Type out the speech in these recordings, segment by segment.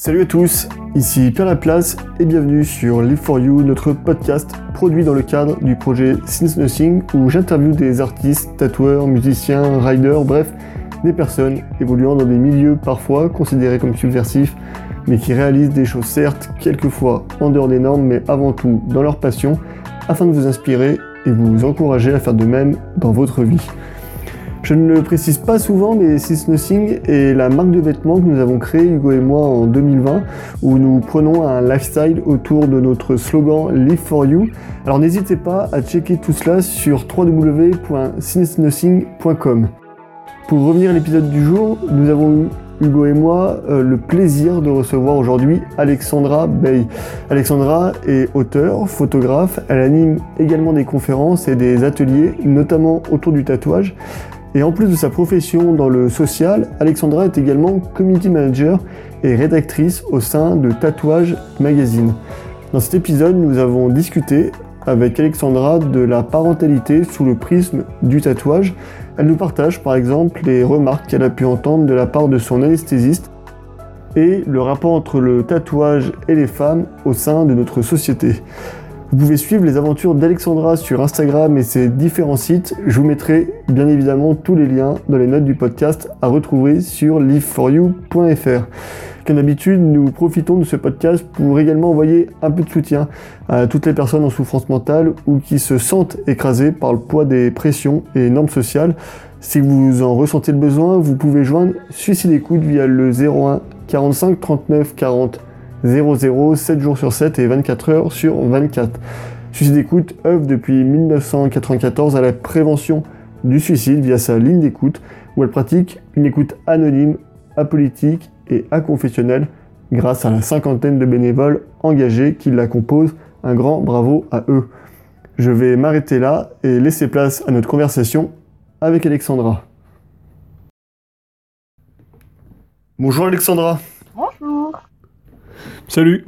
Salut à tous, ici Pierre Laplace et bienvenue sur Live for You, notre podcast produit dans le cadre du projet Since Nothing où j'interviewe des artistes, tatoueurs, musiciens, riders, bref, des personnes évoluant dans des milieux parfois considérés comme subversifs, mais qui réalisent des choses certes quelquefois en dehors des normes, mais avant tout dans leur passion, afin de vous inspirer et vous encourager à faire de même dans votre vie. Je ne le précise pas souvent, mais Sis Nothing est la marque de vêtements que nous avons créée, Hugo et moi, en 2020, où nous prenons un lifestyle autour de notre slogan Live for You. Alors n'hésitez pas à checker tout cela sur www.sisnothing.com. Pour revenir à l'épisode du jour, nous avons eu Hugo et moi euh, le plaisir de recevoir aujourd'hui Alexandra Bey. Alexandra est auteure, photographe, elle anime également des conférences et des ateliers, notamment autour du tatouage. Et en plus de sa profession dans le social, Alexandra est également community manager et rédactrice au sein de Tatouage Magazine. Dans cet épisode, nous avons discuté avec Alexandra de la parentalité sous le prisme du tatouage. Elle nous partage par exemple les remarques qu'elle a pu entendre de la part de son anesthésiste et le rapport entre le tatouage et les femmes au sein de notre société. Vous pouvez suivre les aventures d'Alexandra sur Instagram et ses différents sites. Je vous mettrai bien évidemment tous les liens dans les notes du podcast à retrouver sur liveforyou.fr. Comme d'habitude, nous profitons de ce podcast pour également envoyer un peu de soutien à toutes les personnes en souffrance mentale ou qui se sentent écrasées par le poids des pressions et normes sociales. Si vous en ressentez le besoin, vous pouvez joindre Suicide Écoute via le 01 45 39 40 00, 7 jours sur 7 et 24 heures sur 24. Suicide d'écoute œuvre depuis 1994 à la prévention du suicide via sa ligne d'écoute où elle pratique une écoute anonyme, apolitique et inconfessionnelle grâce à la cinquantaine de bénévoles engagés qui la composent. Un grand bravo à eux. Je vais m'arrêter là et laisser place à notre conversation avec Alexandra. Bonjour Alexandra. Bonjour. Salut.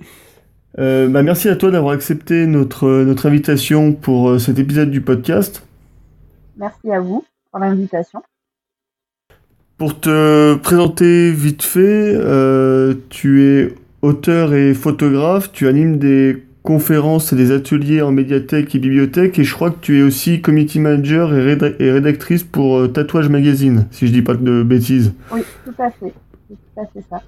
Euh, bah merci à toi d'avoir accepté notre, notre invitation pour euh, cet épisode du podcast. Merci à vous pour l'invitation. Pour te présenter vite fait, euh, tu es auteur et photographe, tu animes des conférences et des ateliers en médiathèque et bibliothèque et je crois que tu es aussi community manager et, réda- et rédactrice pour euh, Tatouage Magazine, si je dis pas de bêtises. Oui, tout à fait. C'est tout à fait ça.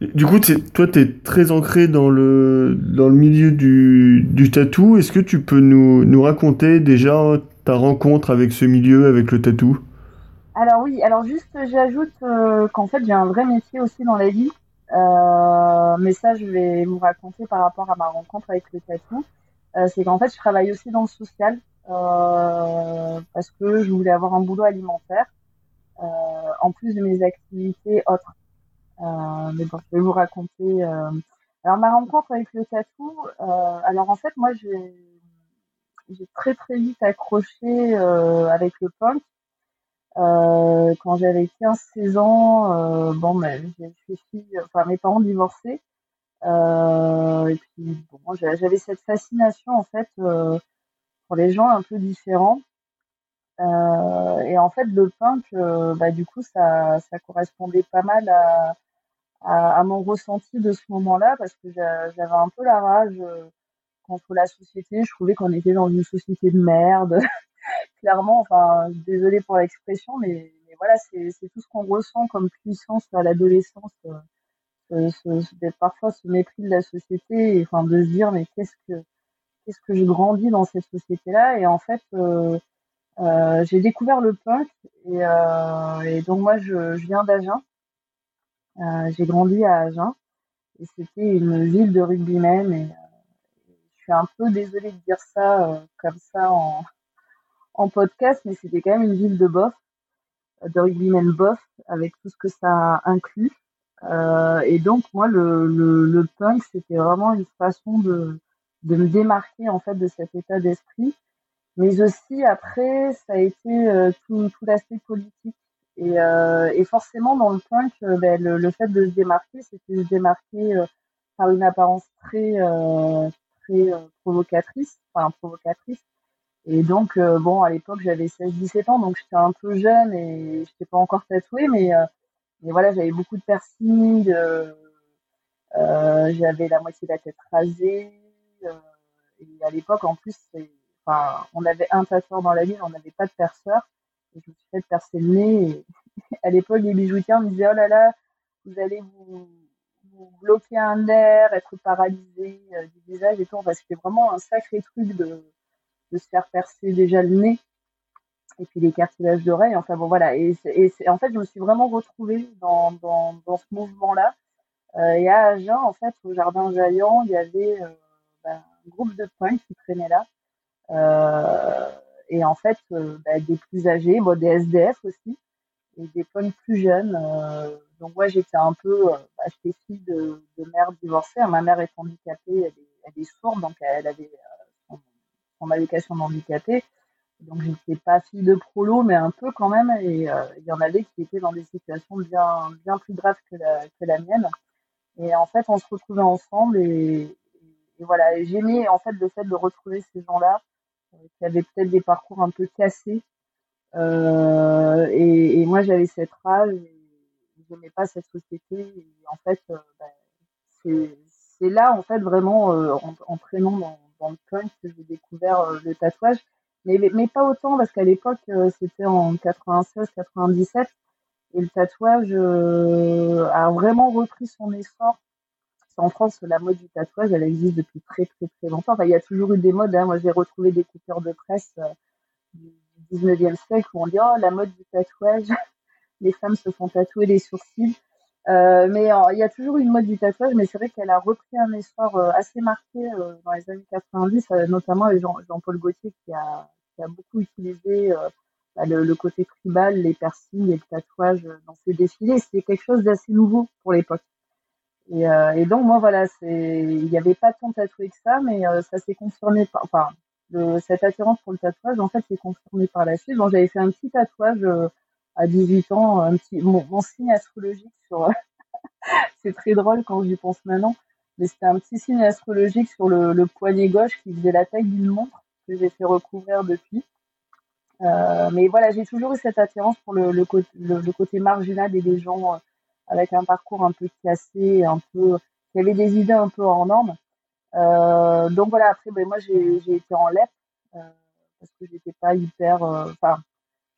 Du coup, toi, tu es très ancré dans le, dans le milieu du, du tatou. Est-ce que tu peux nous, raconter déjà ta rencontre avec ce milieu, avec le tatou Alors oui, alors juste j'ajoute euh, qu'en fait j'ai un vrai métier aussi dans la vie. Euh, mais ça je vais vous raconter par rapport à ma rencontre avec le tatou. Euh, c'est qu'en fait je travaille aussi dans le social parce que je voulais avoir un boulot alimentaire en plus de mes activités autres. Euh, mais bon, je vais vous raconter. euh. Alors ma rencontre avec le tatou. euh, alors en fait moi j'ai très très vite accroché avec le punk. Quand j'avais 15-16 ans, bon, ben, mes parents divorcés. Et puis j'avais cette fascination en fait pour les gens un peu différents. Et en fait, le punk, bah, du coup, ça, ça correspondait pas mal à, à, à mon ressenti de ce moment-là parce que j'a- j'avais un peu la rage euh, contre la société. Je trouvais qu'on était dans une société de merde. Clairement, enfin, désolé pour l'expression, mais, mais voilà, c'est tout ce qu'on ressent comme puissance à l'adolescence. euh, ce, ce- parfois ce mépris de la société, et enfin de se dire mais qu'est-ce que qu'est-ce que je grandis dans cette société-là? Et en fait, euh, euh, j'ai découvert le punk et, euh, et donc moi je, je viens d'Agen. Euh, j'ai grandi à Agen et c'était une ville de rugbymen et euh, je suis un peu désolée de dire ça euh, comme ça en, podcast, mais c'était quand même une ville de bof, de rugbymen bof, avec tout ce que ça inclut. Et donc moi le, punk c'était vraiment une façon de, me démarquer en fait de cet état d'esprit mais aussi après ça a été tout l'aspect politique et, euh, et forcément dans le punk ben, le, le fait de se démarquer c'était se démarquer euh, par une apparence très euh, très euh, provocatrice enfin provocatrice et donc euh, bon à l'époque j'avais 16 17 ans donc j'étais un peu jeune et j'étais pas encore tatouée mais euh, mais voilà, j'avais beaucoup de piercings, j'avais la moitié de la tête rasée. et à l'époque, en plus, enfin, on avait un tatoueur dans la ville, on n'avait pas de perceur. Je me suis fait percer le nez. Et à l'époque, les bijoutiers me disaient, oh là là, vous allez vous, bloquer un nerf, être paralysé du visage et tout. Enfin, c'était vraiment un sacré truc de, de se faire percer déjà le nez et puis les cartilages d'oreilles. Enfin bon, voilà. Et, en fait, je me suis vraiment retrouvée dans, dans, dans ce mouvement-là. Euh, et à Agen, en fait, au Jardin Jaillant, il y avait euh, ben, un groupe de punks qui traînaient là. Euh, et en fait, euh, ben, des plus âgés, des SDF aussi, et des punks plus jeunes. Euh, donc moi, j'étais un peu, bah, j'étais fille de, mère divorcée. Ma mère est handicapée, elle est, sourde, donc elle avait son, son allocation d'handicapé. Donc j'étais pas fille de prolo, mais un peu quand même. Et euh, il y en avait qui étaient dans des situations bien, plus graves que la, mienne. Et en fait, on se retrouvait ensemble et, voilà. Et j'aimais en fait le fait de retrouver ces gens-là euh, qui avaient peut-être des parcours un peu cassés. Euh, et, moi, j'avais cette rage. J'aimais pas cette société. Et en fait, euh, ben, c'est là en fait vraiment euh, en, en traînant dans, le punk que j'ai découvert le tatouage mais, mais pas autant parce qu'à l'époque c'était en 96-97 et le tatouage a vraiment repris son essor. En France, la mode du tatouage, elle existe depuis très très très longtemps. Enfin, il y a toujours eu des modes. Hein. Moi, j'ai retrouvé des coupures de presse euh, du 19e siècle où on dit oh la mode du tatouage, les femmes se font tatouer les sourcils. Euh, mais il y a toujours eu une mode du tatouage, mais c'est vrai qu'elle a repris un essor assez marqué dans les années 90, notamment avec Jean-Paul Gaultier qui a, beaucoup utilisé euh, bah, le, côté tribal, les piercings et le tatouage dans ses défilés. C'était quelque chose d'assez nouveau pour l'époque. Et, euh, et, donc moi voilà, il n'y avait pas tant tatoué que ça, mais euh, ça s'est confirmé par, enfin cette attirance pour le tatouage en fait s'est confirmé par la suite. Bon, j'avais fait un petit tatouage à 18 ans, un petit mon, signe astrologique sur c'est très drôle quand j'y pense maintenant, mais c'était un petit signe astrologique sur le, poignet gauche qui faisait la taille d'une montre que j'ai fait recouvrir depuis. Euh, mais voilà, j'ai toujours eu cette attirance pour le, le, côté marginal et des gens euh, avec un parcours un peu cassé, un peu qui avaient des idées un peu hors normes. Euh, donc voilà, après, ben, moi j'ai été en LEP euh, parce que j'étais pas hyper. Euh, enfin,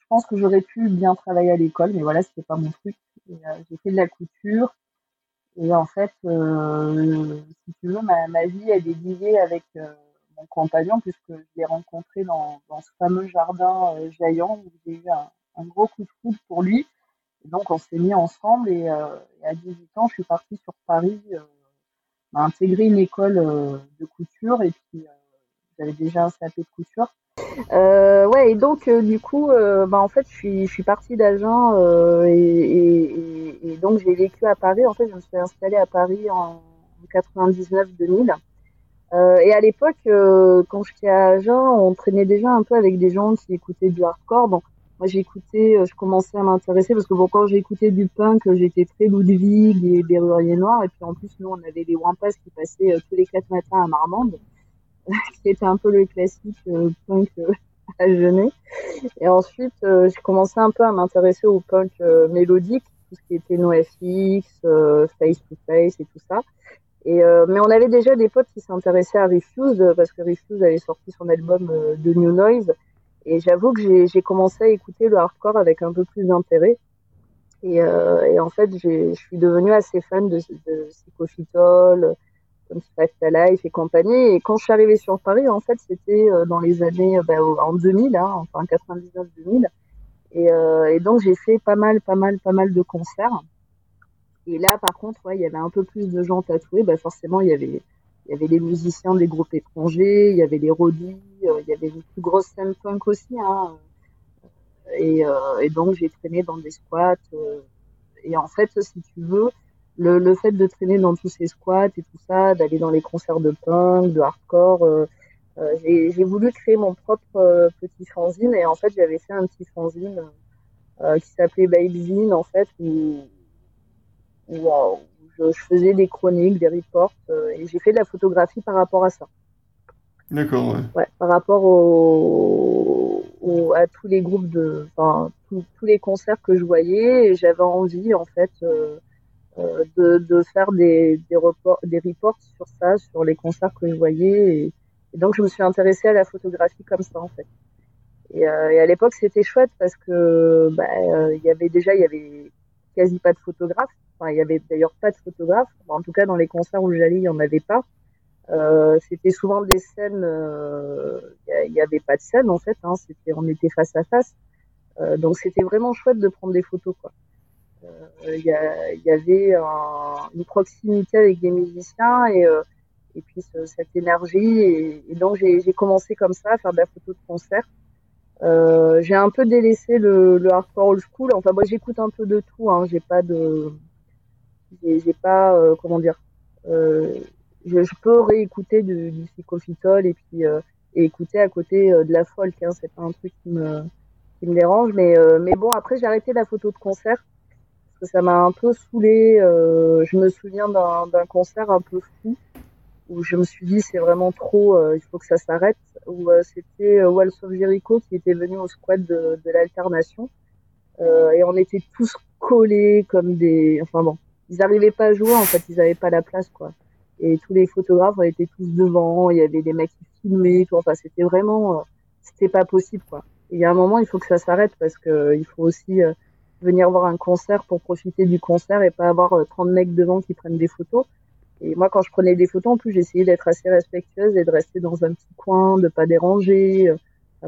je pense que j'aurais pu bien travailler à l'école, mais voilà, c'était pas mon truc. j'ai fait de la couture. Et en fait, si tu veux, ma, vie elle est liée avec mon compagnon, puisque je l'ai rencontré dans, dans, ce fameux jardin euh, jaillant où j'ai eu un, un, gros coup de foudre pour lui. Donc, on s'est mis ensemble et, euh, à 18 ans, je suis partie sur Paris, euh, intégrer une école euh, de couture et puis euh, j'avais déjà un CAP de couture. Ouais, et donc du coup, bah, en fait, je suis, partie d'Agen et, donc j'ai vécu à Paris. En fait, je me suis installée à Paris en 99-2000. Euh, et à l'époque, quand j'étais à Agen, on traînait déjà un peu avec des gens qui écoutaient du hardcore. Moi, j'écoutais, euh, je commençais à m'intéresser parce que bon, quand j'écoutais du punk, j'étais très Ludwig et Berrurier Noir. Et puis en plus, nous, on avait les Wampas qui passaient tous les quatre matins à Marmande, qui était un peu le classique punk à Genet. Et ensuite, j'ai commencé un peu à m'intéresser au punk mélodique, tout ce qui était NoFX, Face to Face et tout ça. Et euh, mais on avait déjà des potes qui s'intéressaient à Refuse parce que Refuse avait sorti son album euh, de New Noise. Et j'avoue que j'ai commencé à écouter le hardcore avec un peu plus d'intérêt. Et, euh, en fait, je suis devenue assez fan de, de Psychophytol, comme Life et compagnie. Et quand je suis arrivée sur Paris, en fait, c'était euh, dans les années, bah, en 2000, hein, enfin 99-2000. Et, euh, donc, j'ai fait pas mal, pas mal, pas mal de concerts. Et là, par contre, il y avait un peu plus de gens tatoués. Bah, forcément, il y avait, il y avait des musiciens des groupes étrangers, il y avait des rodis, euh, il y avait une plus grosse scène punk aussi. Hein. Et, euh, et, donc, j'ai traîné dans des squats. Euh, et en fait, si tu veux, le, fait de traîner dans tous ces squats et tout ça, d'aller dans les concerts de punk, de hardcore, j'ai voulu créer mon propre petit fanzine. Et en fait, j'avais fait un petit fanzine qui s'appelait Babezine, en fait, où où, je, je, faisais des chroniques, des reports, euh, et j'ai fait de la photographie par rapport à ça. D'accord, ouais. Par rapport au, à tous les groupes de, enfin, tous les concerts que je voyais, j'avais envie, en fait, euh, euh, de, de, faire des, des, reports, des reports sur ça, sur les concerts que je voyais. Et, donc, je me suis intéressée à la photographie comme ça, en fait. Et, euh, et à l'époque, c'était chouette parce que, bah, il y avait déjà, il y avait quasi pas de photographes. Enfin, il y avait d'ailleurs pas de photographes. en tout cas, dans les concerts où j'allais, il y en avait pas. Euh, c'était souvent des scènes, euh, il n'y avait pas de scène en fait, hein, on était face à face. Euh, donc c'était vraiment chouette de prendre des photos. Il y, avait un, une proximité avec des musiciens et, puis cette énergie. Et, donc j'ai, commencé comme ça à faire de la photo de concert. J'ai un peu délaissé le, le, hardcore old school. Enfin, moi, j'écoute un peu de tout. Hein. J'ai pas de, j'ai, pas, euh, comment dire, euh, je, peux réécouter du, du et puis euh, écouter à côté de la folk. C'est pas un truc qui me, qui me dérange. Mais, mais bon, après, j'ai arrêté la photo de concert parce que ça m'a un peu saoulé. je me souviens d'un, concert un peu fou où je me suis dit c'est vraiment trop, il faut que ça s'arrête. Où c'était Walls of Jericho qui était venu au squad de, de l'alternation et on était tous collés comme des, enfin bon, ils n'arrivaient pas à jouer en fait, ils n'avaient pas la place quoi. Et tous les photographes était tous devant, il y avait des mecs qui filmaient, tout. enfin c'était vraiment, c'était pas possible quoi. Il y a un moment il faut que ça s'arrête parce que il faut aussi venir voir un concert pour profiter du concert et pas avoir 30 mecs devant qui prennent des photos. Et moi, quand je prenais des photos, en plus, j'essayais d'être assez respectueuse et de rester dans un petit coin, de pas déranger. Euh,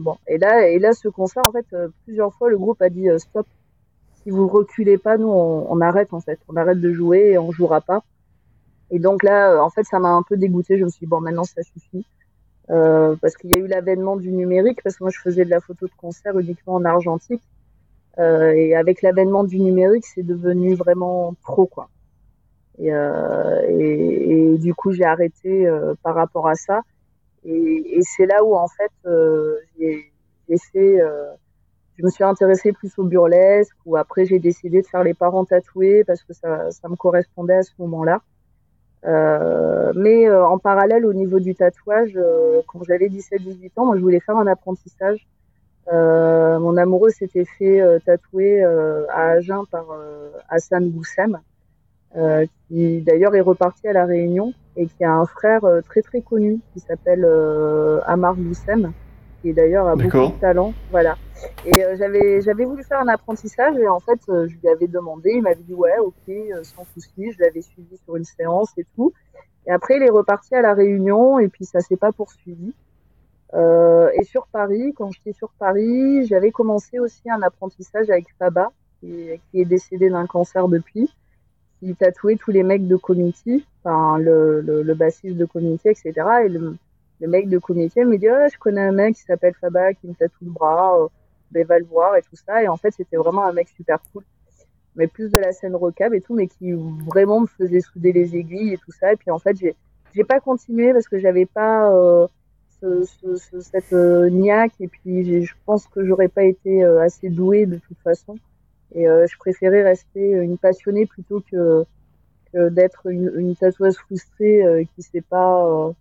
bon. Et là, et là, ce concert, en fait, euh, plusieurs fois, le groupe a dit euh, stop. Si vous reculez pas, nous, on, arrête en fait. On arrête de jouer et on jouera pas. Et donc là, en fait, ça m'a un peu dégoûté. Je me suis dit bon, maintenant, ça suffit. Euh, parce qu'il y a eu l'avènement du numérique, parce que moi je faisais de la photo de concert uniquement en argentique, euh, et avec l'avènement du numérique, c'est devenu vraiment trop quoi. Et, euh, du coup, j'ai arrêté euh, par rapport à ça. Et, et c'est là où, en fait, euh, j'ai fait. Je me suis intéressée plus au burlesque, ou après, j'ai décidé de faire les parents tatoués parce que ça, me correspondait à ce moment-là. Euh, mais en parallèle, au niveau du tatouage, quand j'avais 17-18 ans, moi, je voulais faire un apprentissage. Euh, mon amoureux s'était fait tatouer à Agen par Hassan Boussem, euh, qui d'ailleurs est reparti à la Réunion et qui a un frère euh, très très connu qui s'appelle euh, Amar Boussem, qui d'ailleurs a beaucoup de talent. Voilà. Et euh, j'avais j'avais voulu faire un apprentissage et en fait je lui avais demandé, il m'avait dit ouais ok sans souci, je l'avais suivi sur une séance et tout. Et après il est reparti à la Réunion et puis ça s'est pas poursuivi. Euh, et sur Paris, quand j'étais sur Paris, j'avais commencé aussi un apprentissage avec Faba, qui, qui est décédé d'un cancer depuis qui tatouait tous les mecs de Community, enfin le, le, le bassiste de Community, etc. Et le, le mec de Community me dit oh, je connais un mec qui s'appelle Faba qui me tatoue le bras, euh, ben, va le voir et tout ça. Et en fait c'était vraiment un mec super cool, mais plus de la scène rocab et tout, mais qui vraiment me faisait souder les aiguilles et tout ça. Et puis en fait j'ai j'ai pas continué parce que j'avais pas euh, ce, ce, cette euh, niaque et puis je pense que j'aurais pas été euh, assez douée de toute façon. Et je préférais rester une passionnée plutôt que, d'être une, une, tatoueuse frustrée qui sait pas,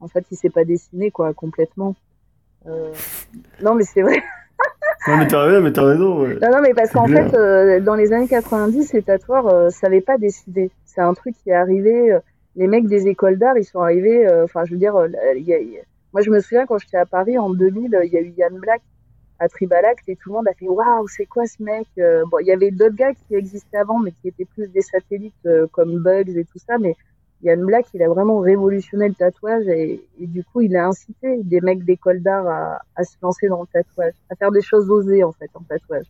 en fait, qui sait pas dessiner quoi, complètement. non, mais c'est vrai. non, mais t'as mais as raison. Ouais. Non, non, mais parce qu'en fait, dans les années 90, les tatoueurs euh, savaient pas dessiner. C'est un truc qui est arrivé. les mecs des écoles d'art, ils sont arrivés. Enfin, je veux dire, y a, y a... moi, je me souviens quand j'étais à Paris en 2000, il y a eu Yann Black à Tribalact et tout le monde a fait waouh c'est quoi ce mec euh, bon il y avait d'autres gars qui existaient avant mais qui étaient plus des satellites euh, comme Bugs et tout ça mais Yann Black il a vraiment révolutionné le tatouage et, du coup il a incité des mecs d'école d'art à, se lancer dans le tatouage à faire des choses osées en fait en tatouage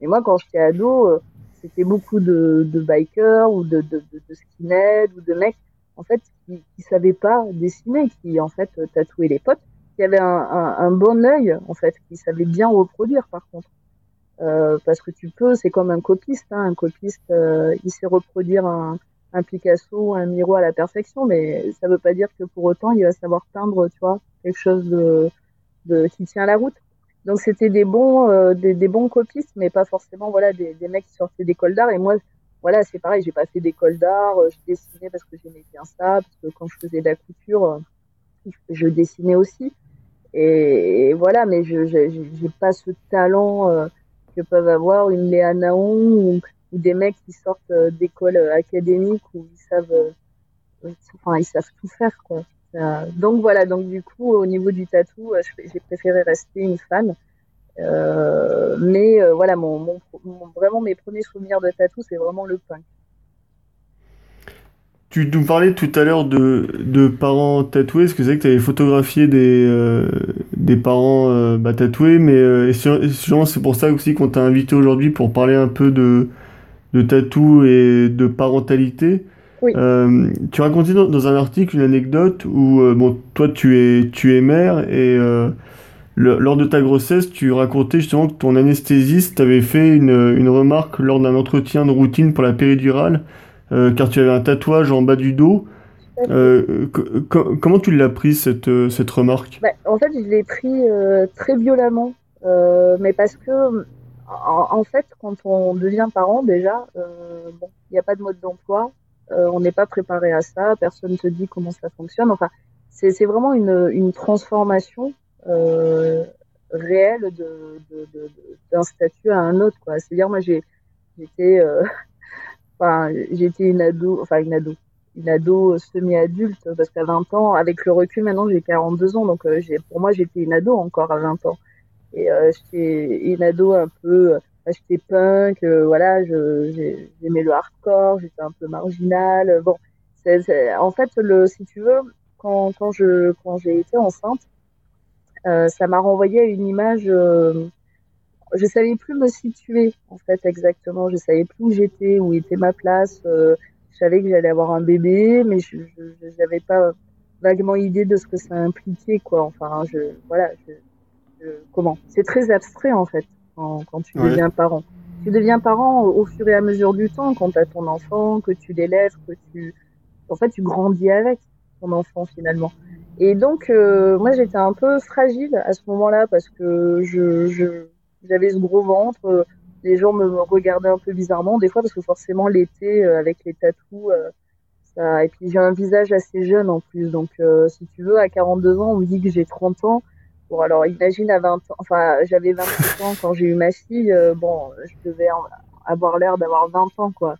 et moi quand j'étais ado euh, c'était beaucoup de, bikers ou de, skinheads ou de mecs en fait qui, qui savaient pas dessiner qui en fait tatouaient les potes qui avait un, bon œil, en fait, qui savait bien reproduire, par contre. Euh, parce que tu peux, c'est comme un copiste, hein, un copiste, euh, il sait reproduire un, un Picasso, un Miro à la perfection, mais ça veut pas dire que pour autant il va savoir peindre, tu vois, quelque chose de, de qui tient la route. Donc c'était des bons, euh, des, bons copistes, mais pas forcément, voilà, des, mecs qui sortaient d'école d'art. Et moi, voilà, c'est pareil, j'ai pas fait d'école d'art, je dessinais parce que j'aimais bien ça, parce que quand je faisais de la couture, artistique. Je dessinais aussi. Et, voilà, mais je j'ai pas ce talent euh, que peuvent avoir une Léa Naon ou, des mecs qui sortent euh, d'écoles académiques où ils savent, enfin, ils savent tout faire, donc voilà, donc du coup, au niveau du tatou, j'ai préféré rester une fan. mais voilà, mon, vraiment mes premiers souvenirs de tatou, c'est vraiment le punk. Tu nous parlais tout à l'heure de, de parents tatoués. Est-ce que c'est que tu avais photographié des, euh, des parents euh, bah, tatoués Mais euh, c'est pour ça aussi qu'on t'a invité aujourd'hui pour parler un peu de, de tatou et de parentalité. Oui. Euh, tu racontais dans, dans, un article une anecdote où bon, toi tu es, tu es mère et lors de ta grossesse, tu racontais justement que ton anesthésiste t'avait fait une, une remarque lors d'un entretien de routine pour la péridurale euh, car tu avais un tatouage en bas du dos. Euh, comment tu l'as pris cette, euh, cette remarque? Bah, En fait, je l'ai pris très violemment, mais parce que en, fait, quand on devient parent déjà, bon, il n'y a pas de mode d'emploi, on n'est pas préparé à ça, personne ne te dit comment ça fonctionne. Enfin, c'est vraiment une, transformation réelle d'un statut à un autre. C'est-à-dire, moi, j'étais Enfin, j'étais une ado, enfin une ado, une ado semi-adulte parce qu'à 20 ans, avec le recul maintenant, j'ai 42 ans, donc euh, pour moi, j'étais une ado encore à 20 ans. Et euh, j'étais une ado un peu, euh, j'étais punk, euh, voilà, j'aimais le hardcore, j'étais un peu marginal. Bon, en fait, le, si tu veux, quand, quand je, quand j'ai été enceinte, ça m'a renvoyé à une image je savais plus me situer en fait exactement. Je savais plus où j'étais, où était ma place. Euh, je savais que j'allais avoir un bébé, mais je n'avais pas vaguement idée de ce que ça impliquait quoi. Enfin, je voilà, je, comment C'est très abstrait en fait quand, quand tu deviens parent. Tu deviens parent au, fur et à mesure du temps quand tu as ton enfant, que tu l'élèves, que tu en fait tu grandis avec ton enfant finalement. Et donc euh, moi j'étais un peu fragile à ce moment-là parce que je, je j'avais ce gros ventre. les gens me regardaient un peu bizarrement des fois parce que forcément l'été euh, avec les tatous, euh, ça... et puis j'ai un visage assez jeune en plus. Donc euh, si tu veux, à 42 ans, on me dit que j'ai 30 ans. Bon alors imagine à 20 ans, enfin j'avais 28 ans quand j'ai eu ma fille. bon, je devais avoir l'air d'avoir 20 ans quoi.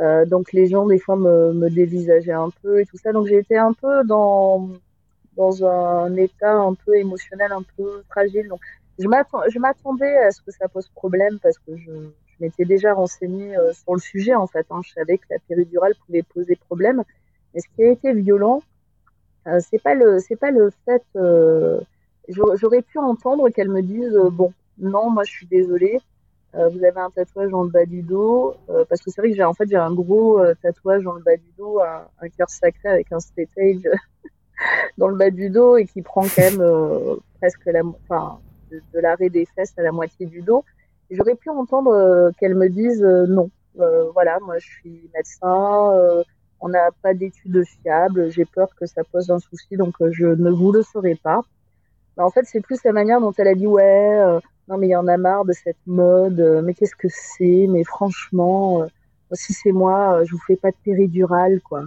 Euh, donc les gens des fois me, dévisageaient un peu et tout ça. Donc j'ai un peu dans dans un état un peu émotionnel, un peu fragile. Donc je m'attendais à ce que ça pose problème parce que je, m'étais déjà renseignée euh, sur le sujet en fait. Hein. Je savais que la péridurale pouvait poser problème. Mais ce qui a été violent, euh, c'est pas le c'est pas le fait. Euh, J'aurais pu entendre qu'elle me dise euh, bon non moi je suis désolée. Euh, vous avez un tatouage dans le bas du dos parce que c'est vrai que j'ai en fait j'ai un gros tatouage dans le bas du dos, un, cœur sacré avec un stage dans le bas du dos et qui prend quand même presque la enfin de, l'arrêt des fesses à la moitié du dos. J'aurais pu entendre euh, qu'elle me dise euh, non. Euh, voilà, moi je suis médecin, on n'a pas d'études fiables, j'ai peur que ça pose un souci, donc je ne vous le ferai pas. Mais en fait, c'est plus la manière dont elle a dit ouais, non mais il y en a marre de cette mode, mais qu'est-ce que c'est Mais franchement, si c'est moi, je vous fais pas de péridurale, quoi.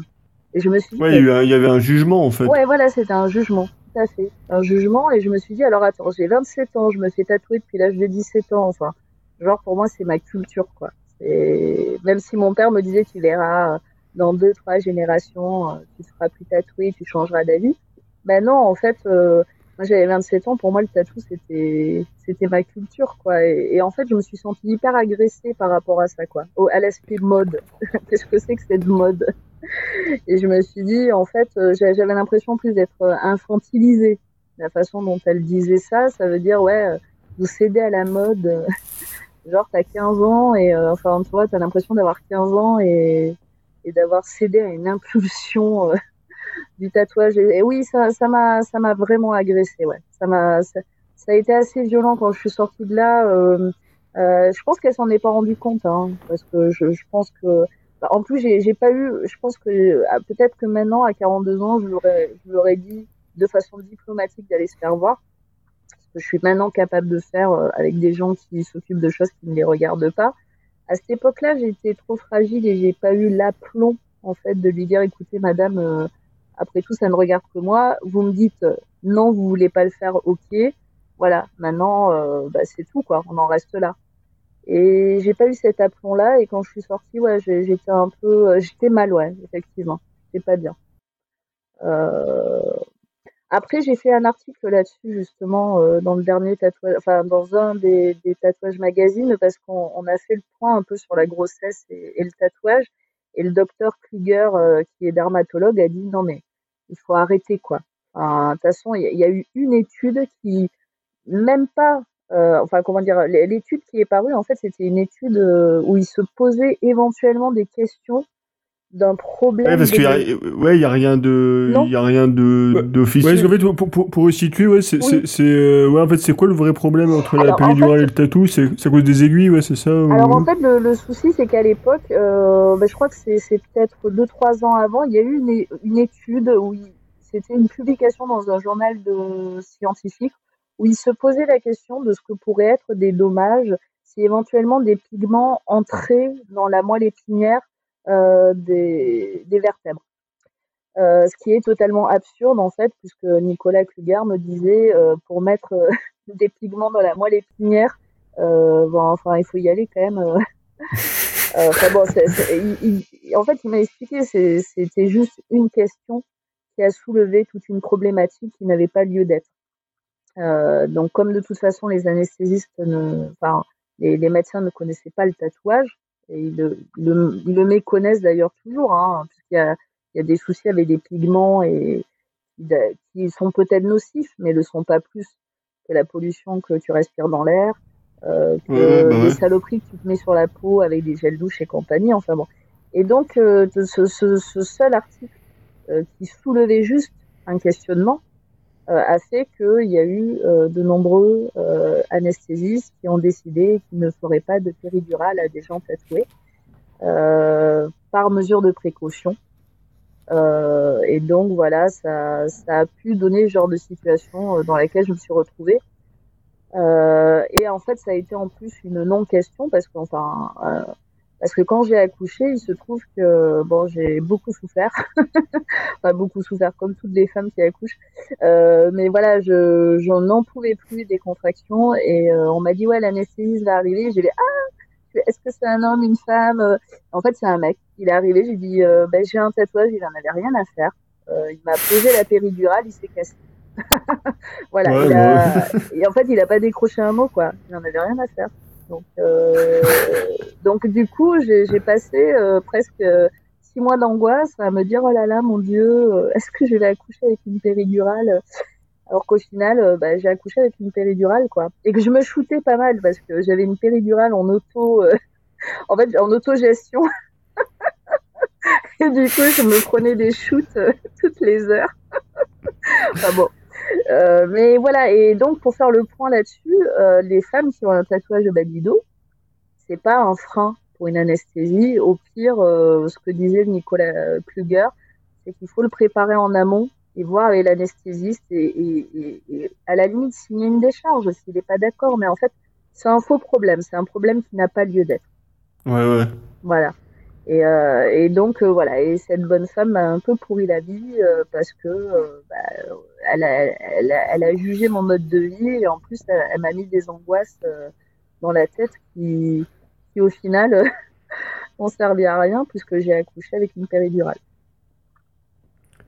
Et je me suis dit, ouais, il y avait un jugement en fait. Ouais, voilà, c'était un jugement fait un jugement et je me suis dit alors attends j'ai 27 ans je me fais tatouer depuis l'âge de 17 ans enfin genre pour moi c'est ma culture quoi et même si mon père me disait qu'il verra dans deux trois générations euh, tu seras plus tatoué tu changeras d'avis ben non en fait euh, moi j'avais 27 ans pour moi le tatou c'était c'était ma culture quoi et, en fait je me suis sentie hyper agressée par rapport à ça quoi au, à l'aspect mode qu'est-ce que c'est que cette mode? Et je me suis dit, en fait, euh, j'avais l'impression plus d'être euh, infantilisée. La façon dont elle disait ça, ça veut dire, ouais, euh, vous cédez à la mode. Genre, t'as 15 ans et, enfin, tu vois, t'as l'impression d'avoir 15 ans et, et d'avoir cédé à une impulsion du tatouage. Et, oui, ça, m'a, ça m'a vraiment agressé, ouais. Ça m'a, ça, a été assez violent quand je suis sortie de là. Euh, je pense qu'elle s'en est pas rendue compte, hein, parce que je, je pense que bah, en plus, j'ai pas eu, je pense que ah, peut-être que maintenant, à 42 ans, je l'aurais dit de façon diplomatique d'aller se faire voir. Parce que je suis maintenant capable de faire euh, avec des gens qui s'occupent de choses qui ne les regardent pas. À cette époque-là, j'étais trop fragile et j'ai pas eu l'aplomb, en fait, de lui dire, écoutez, madame, euh, Après tout, ça ne regarde que moi. Vous me dites non, vous voulez pas le faire, ok. Voilà, maintenant, bah, c'est tout, quoi. On en reste là. Et j'ai pas eu cet aplomb-là. Et quand je suis sortie, j'étais un peu, j'étais mal, ouais, effectivement. J'étais pas bien. Euh, après, j'ai fait un article là-dessus justement euh, dans le dernier tatouage, enfin dans un des tatouages magazines parce qu'on a fait le point un peu sur la grossesse et, le tatouage. Et le docteur Krieger, euh, qui est dermatologue, a dit non mais il faut arrêter quoi. de toute façon, il y, a eu une étude qui, même pas, euh, enfin comment dire, l'étude qui est parue en fait, c'était une étude où il se posait éventuellement des questions d'un problème. Ouais, parce qu'il y a, ouais, il y a rien de, il y a rien de, d'officiel. Ouais, parce qu'en fait, pour, pour, pour resituer, ouais, c'est, c'est, c'est, euh, ouais, en fait, c'est quoi le vrai problème entre la péridurale et le tatou? C'est, c'est à cause des aiguilles, ouais, c'est ça? Alors, en fait, le, le souci, c'est qu'à l'époque, euh, bah, je crois que c'est, c'est peut-être deux, trois ans avant, il y a eu une, une étude où c'était une publication dans un journal de scientifique où il se posait la question de ce que pourraient être des dommages si éventuellement des pigments entraient dans la moelle épinière des, des, vertèbres. Euh, ce qui est totalement absurde en fait, puisque Nicolas Kluger me disait euh, pour mettre des pigments dans la moelle épinière, bon, enfin il faut y aller quand même. en fait il m'a expliqué, c'était juste une question qui a soulevé toute une problématique qui n'avait pas lieu d'être. Euh, donc, comme de toute façon, les anesthésistes, ne, enfin, les, les, médecins ne connaissaient pas le tatouage, et ils le, le, ils le méconnaissent d'ailleurs toujours, hein, puisqu'il y a, il y a des soucis avec des pigments et qui sont peut-être nocifs, mais ne le sont pas plus que la pollution que tu respires dans l'air, euh, que bah les saloperies que tu te mets sur la peau avec des gels douches et compagnie. Enfin bon. Et donc, euh, ce, ce, ce, seul article euh, qui soulevait juste un questionnement a fait qu'il y a eu euh, de nombreux euh, anesthésistes qui ont décidé qu'ils ne feraient pas de péridurale à des gens tatoués par mesure de précaution. et donc voilà, ça, ça, a pu donner ce genre de situation dans laquelle je me suis retrouvée. et en fait, ça a été en plus une non-question parce qu'enfin, parce que quand j'ai accouché, il se trouve que bon, j'ai beaucoup souffert, pas beaucoup souffert comme toutes les femmes qui accouchent, euh, mais voilà, je n'en pouvais plus des contractions et euh, on m'a dit ouais l'anesthésiste va arriver. J'ai dit ah est-ce que c'est un homme, une femme? En fait, c'est un mec. Il est arrivé, j'ai dit euh, ben, j'ai un tatouage, il en avait rien à faire. Euh, il m'a posé la péridurale, il s'est cassé. voilà. il a... et en fait, il a pas décroché un mot quoi. Il en avait rien à faire. Donc, euh, donc du coup, j'ai passé euh, presque six mois d'angoisse à me dire oh là là, mon Dieu, euh, est-ce que je vais accoucher avec une péridurale? Alors qu'au final, bah, j'ai accouché avec une péridurale, quoi. Et que je me shootais pas mal parce que j'avais une péridurale en auto, en fait, en autogestion. Et du coup, je me prenais des shoots toutes les heures. enfin bon, euh, mais voilà, et donc pour faire le point là-dessus, euh, les femmes qui ont un tatouage de bas c'est pas un frein pour une anesthésie. Au pire, euh, ce que disait Nicolas Kluger, c'est qu'il faut le préparer en amont et voir avec l'anesthésiste et, et, et, à la limite signer une décharge s'il n'est pas d'accord. Mais en fait, c'est un faux problème. C'est un problème qui n'a pas lieu d'être. Ouais, ouais. Voilà. Et, euh, et donc euh, voilà, et cette bonne femme m'a un peu pourri la vie euh, parce que bah, elle, a, jugé mon mode de vie et en plus elle, m'a mis des angoisses dans la tête qui, qui au final n'ont servi à rien puisque j'ai accouché avec une péridurale.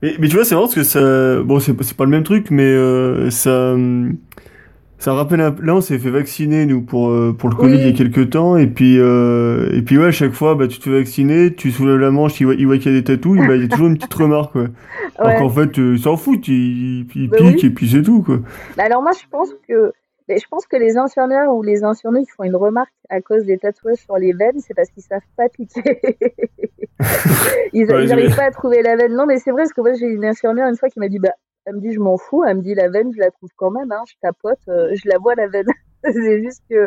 Mais, mais tu vois, c'est vrai parce que ça, bon, c'est pas le même truc, mais ça ça rappelle un... là on s'est fait vacciner nous pour euh, pour le Covid il y a quelques temps et puis euh, et puis ouais à chaque fois bah tu te fais vacciner tu soulèves la manche il voit, il voit qu'il y a des tatous bah, il y a toujours une petite remarque quoi. Alors qu'en fait euh, il s'en fout il, il, bah pique et puis c'est tout quoi. Bah alors moi je pense que je pense que les infirmières ou les infirmiers qui font une remarque à cause des tatouages sur les veines, c'est parce qu'ils savent pas piquer. ils n'arrivent pas à trouver la veine. Non, mais c'est vrai, parce que moi, j'ai une infirmière une fois qui m'a dit, bah, elle me dit, je m'en fous. Elle me dit, la veine, je la trouve quand même. Hein, je tapote, euh, je la vois, la veine. c'est juste que,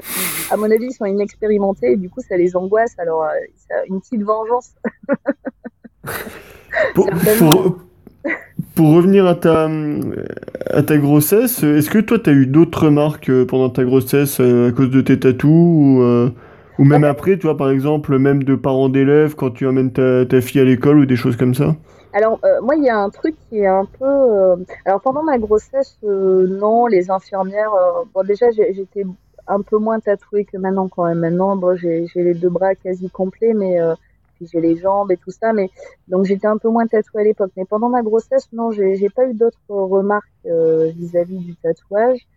à mon avis, ils sont inexpérimentés et du coup, ça les angoisse. Alors, euh, une petite vengeance. pour, pour, revenir à ta, à ta grossesse, est-ce que toi, tu as eu d'autres remarques euh, pendant ta grossesse à cause de tes tatous ou, ou même après, tu vois, par exemple, même de parents d'élèves quand tu emmènes ta, ta fille à l'école ou des choses comme ça? Alors, euh, moi, il y a un truc qui est un peu. Euh, alors, pendant ma grossesse, euh, non, les infirmières. bon, déjà, j'étais un peu moins tatouée que maintenant, quand même. Maintenant, bon, j'ai les deux bras quasi complets, mais puis j'ai les jambes et tout ça. Mais donc, j'étais un peu moins tatouée à l'époque. Mais pendant ma grossesse, non, j'ai pas eu d'autres remarques vis-à-vis du tatouage.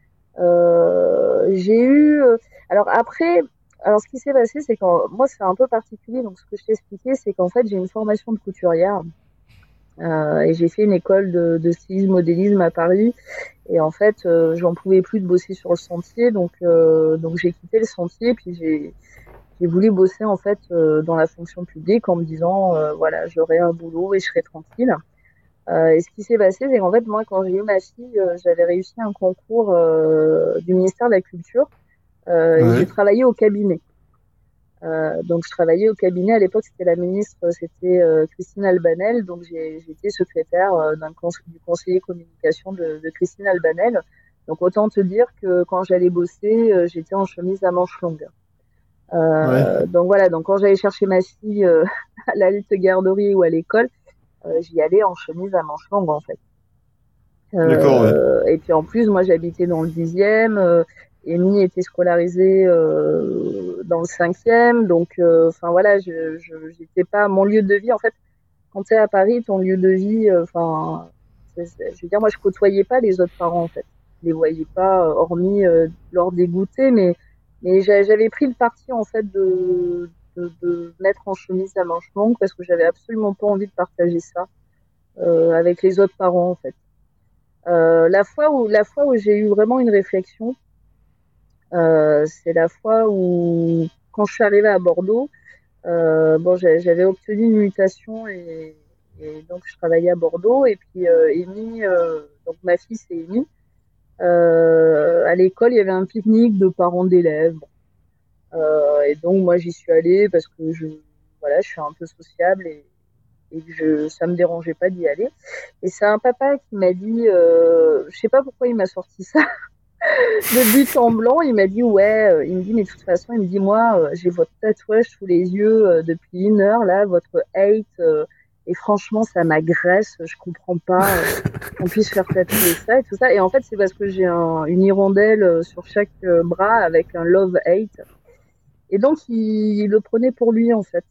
j'ai eu. alors après. Alors, ce qui s'est passé, c'est que moi, c'est un peu particulier. Donc, ce que je t'ai expliqué, c'est qu'en fait, j'ai une formation de couturière. Euh, et j'ai fait une école de, de stylisme modélisme à Paris. Et en fait, euh, j'en pouvais plus de bosser sur le sentier, donc euh, donc j'ai quitté le sentier. Puis j'ai j'ai voulu bosser en fait dans la fonction publique en me disant voilà j'aurai un boulot et je serai tranquille. et ce qui s'est passé, c'est qu'en fait moi quand j'ai eu ma fille, j'avais réussi un concours du ministère de la Culture. et j'ai travaillé au cabinet. Euh, donc je travaillais au cabinet à l'époque, c'était la ministre, c'était euh, Christine Albanel, donc j'étais secrétaire euh, d'un du conseiller communication de, de, Christine Albanel. Donc autant te dire que quand j'allais bosser, euh, j'étais en chemise à manches longues. Ouais. Donc voilà, donc quand j'allais chercher ma fille à la lutte garderie ou à l'école, j'y allais en chemise à manches longues en fait. Ouais. Et puis en plus, moi j'habitais dans le dixième. Amy était scolarisée euh, dans le cinquième, donc euh, enfin voilà, je j'étais pas mon lieu de vie en fait. Quand tu es à Paris, ton lieu de vie, euh, enfin, je veux dire, moi je côtoyais pas les autres parents en fait, je les voyais pas, hormis lors des goûters, mais mais j'avais pris le parti en fait de, mettre en chemise à manches longues parce que j'avais absolument pas envie de partager ça avec les autres parents en fait. la fois où la fois où j'ai eu vraiment une réflexion, euh, c'est la fois où, quand je suis arrivée à Bordeaux, euh, bon, j'avais obtenu une mutation et, donc je travaillais à Bordeaux. Et puis euh, Amy, euh, donc ma fille c'est Amy. Euh, à l'école, il y avait un pique-nique de parents d'élèves. Euh, et donc moi j'y suis allée parce que je, voilà, je suis un peu sociable et, et je, ça me dérangeait pas d'y aller. Et c'est un papa qui m'a dit, euh, je sais pas pourquoi il m'a sorti ça, de but en blanc, il m'a dit ouais, euh, il me dit mais de toute façon, il me dit moi euh, j'ai votre tatouage sous les yeux depuis une heure là, votre hate et franchement ça m'agresse, je comprends pas qu'on puisse faire tatouer ça et tout ça et en fait c'est parce que j'ai un, une hirondelle sur chaque bras avec un love hate et donc il, il le prenait pour lui en fait.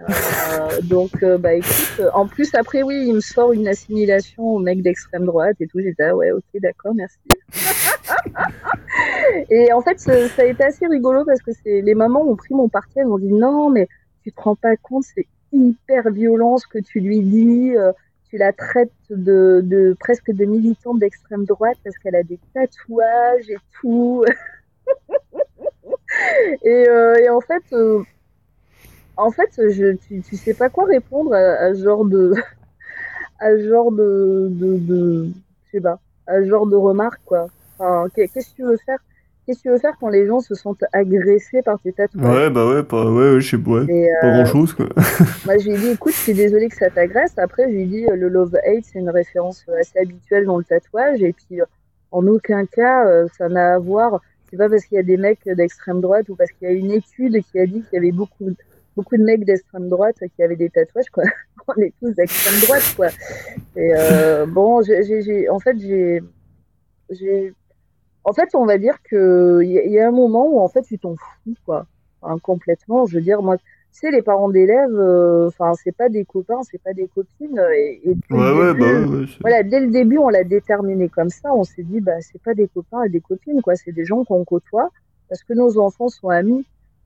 Euh, donc, euh, bah écoute, en plus après oui, il me sort une assimilation au mec d'extrême droite et tout. J'étais ah ouais, ok, d'accord, merci. et en fait, ça, a été assez rigolo parce que c'est les mamans ont pris mon parti, elles m'ont dit non, mais tu te rends pas compte, c'est hyper violent ce que tu lui dis. Euh, tu la traites de, de presque de militante d'extrême droite parce qu'elle a des tatouages et tout. et, et en fait en fait, je, tu, tu sais pas quoi répondre à, ce genre de, à genre de, de, je sais pas, à genre de remarques, quoi. Enfin, qu'est-ce que tu veux faire Qu'est-ce que tu veux faire quand les gens se sentent agressés par tes tatouages Ouais, bah ouais, pas, ouais, je sais pas, pas grand chose, quoi. moi, je lui ai dit, écoute, je suis désolée que ça t'agresse. Après, je lui ai dit, le love-hate, c'est une référence assez habituelle dans le tatouage. Et puis, en aucun cas, euh, ça n'a à voir. C'est pas parce qu'il y a des mecs d'extrême droite ou parce qu'il y a une étude qui a dit qu'il y avait beaucoup beaucoup de mecs d'extrême droite qui avaient des tatouages, quoi. On est tous d'extrême droite, quoi. Et euh, bon, j'ai, en fait, j'ai, j'ai, en fait, on va dire que il y, a un moment où en fait tu t'en fous, quoi. complètement. Je veux dire, moi, sais, les parents d'élèves, euh, enfin, c'est pas des copains, c'est pas des copines. Et, ouais, ouais, bah ouais, voilà, dès le début, on l'a déterminé comme ça. On s'est dit, bah, c'est pas des copains et des copines, quoi. C'est des gens qu'on côtoie parce que nos enfants sont amis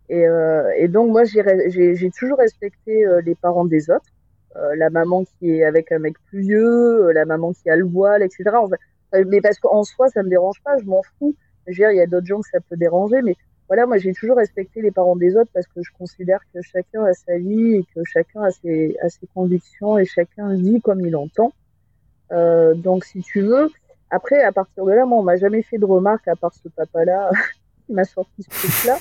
et, euh, et donc moi j'ai toujours respecté euh, les parents des autres, euh, la maman qui est avec un mec plus vieux, la maman qui a le voile, etc. mais parce qu'en soi ça me dérange pas, je m'en fous. Je veux dire, il y a d'autres gens que ça peut déranger, mais voilà, moi j'ai toujours respecté les parents des autres parce que je considère que chacun a sa vie et que chacun a ses, a ses convictions et chacun vit comme il entend. Euh, donc si tu veux, après à partir de là, moi on m'a jamais fait de remarques à part ce papa-là qui m'a sorti ce truc-là.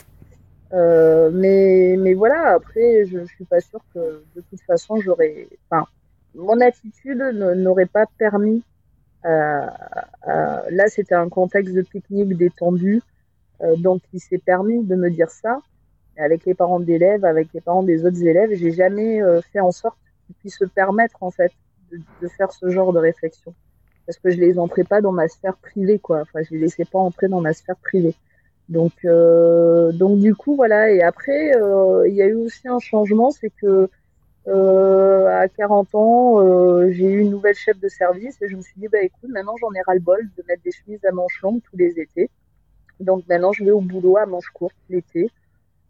Euh, mais, mais voilà, après, je, je suis pas sûre que de toute façon, j'aurais. Enfin, mon attitude n'aurait pas permis. Euh, euh, là, c'était un contexte de pique-nique détendu, euh, donc il s'est permis de me dire ça. Avec les parents d'élèves, avec les parents des autres élèves, j'ai jamais fait en sorte qu'ils puissent se permettre en fait de, faire ce genre de réflexion parce que je les entrais pas dans ma sphère privée, quoi. Enfin, je les laissais pas entrer dans ma sphère privée. Donc, euh, donc du coup, voilà. Et après, il y a eu aussi un changement, c'est que euh, à 40 ans, euh, j'ai eu une nouvelle chef de service et je me suis dit, bah écoute, maintenant j'en ai ras le bol de mettre des chemises à manches longues tous les étés. Donc maintenant, je vais au boulot à manches courtes l'été.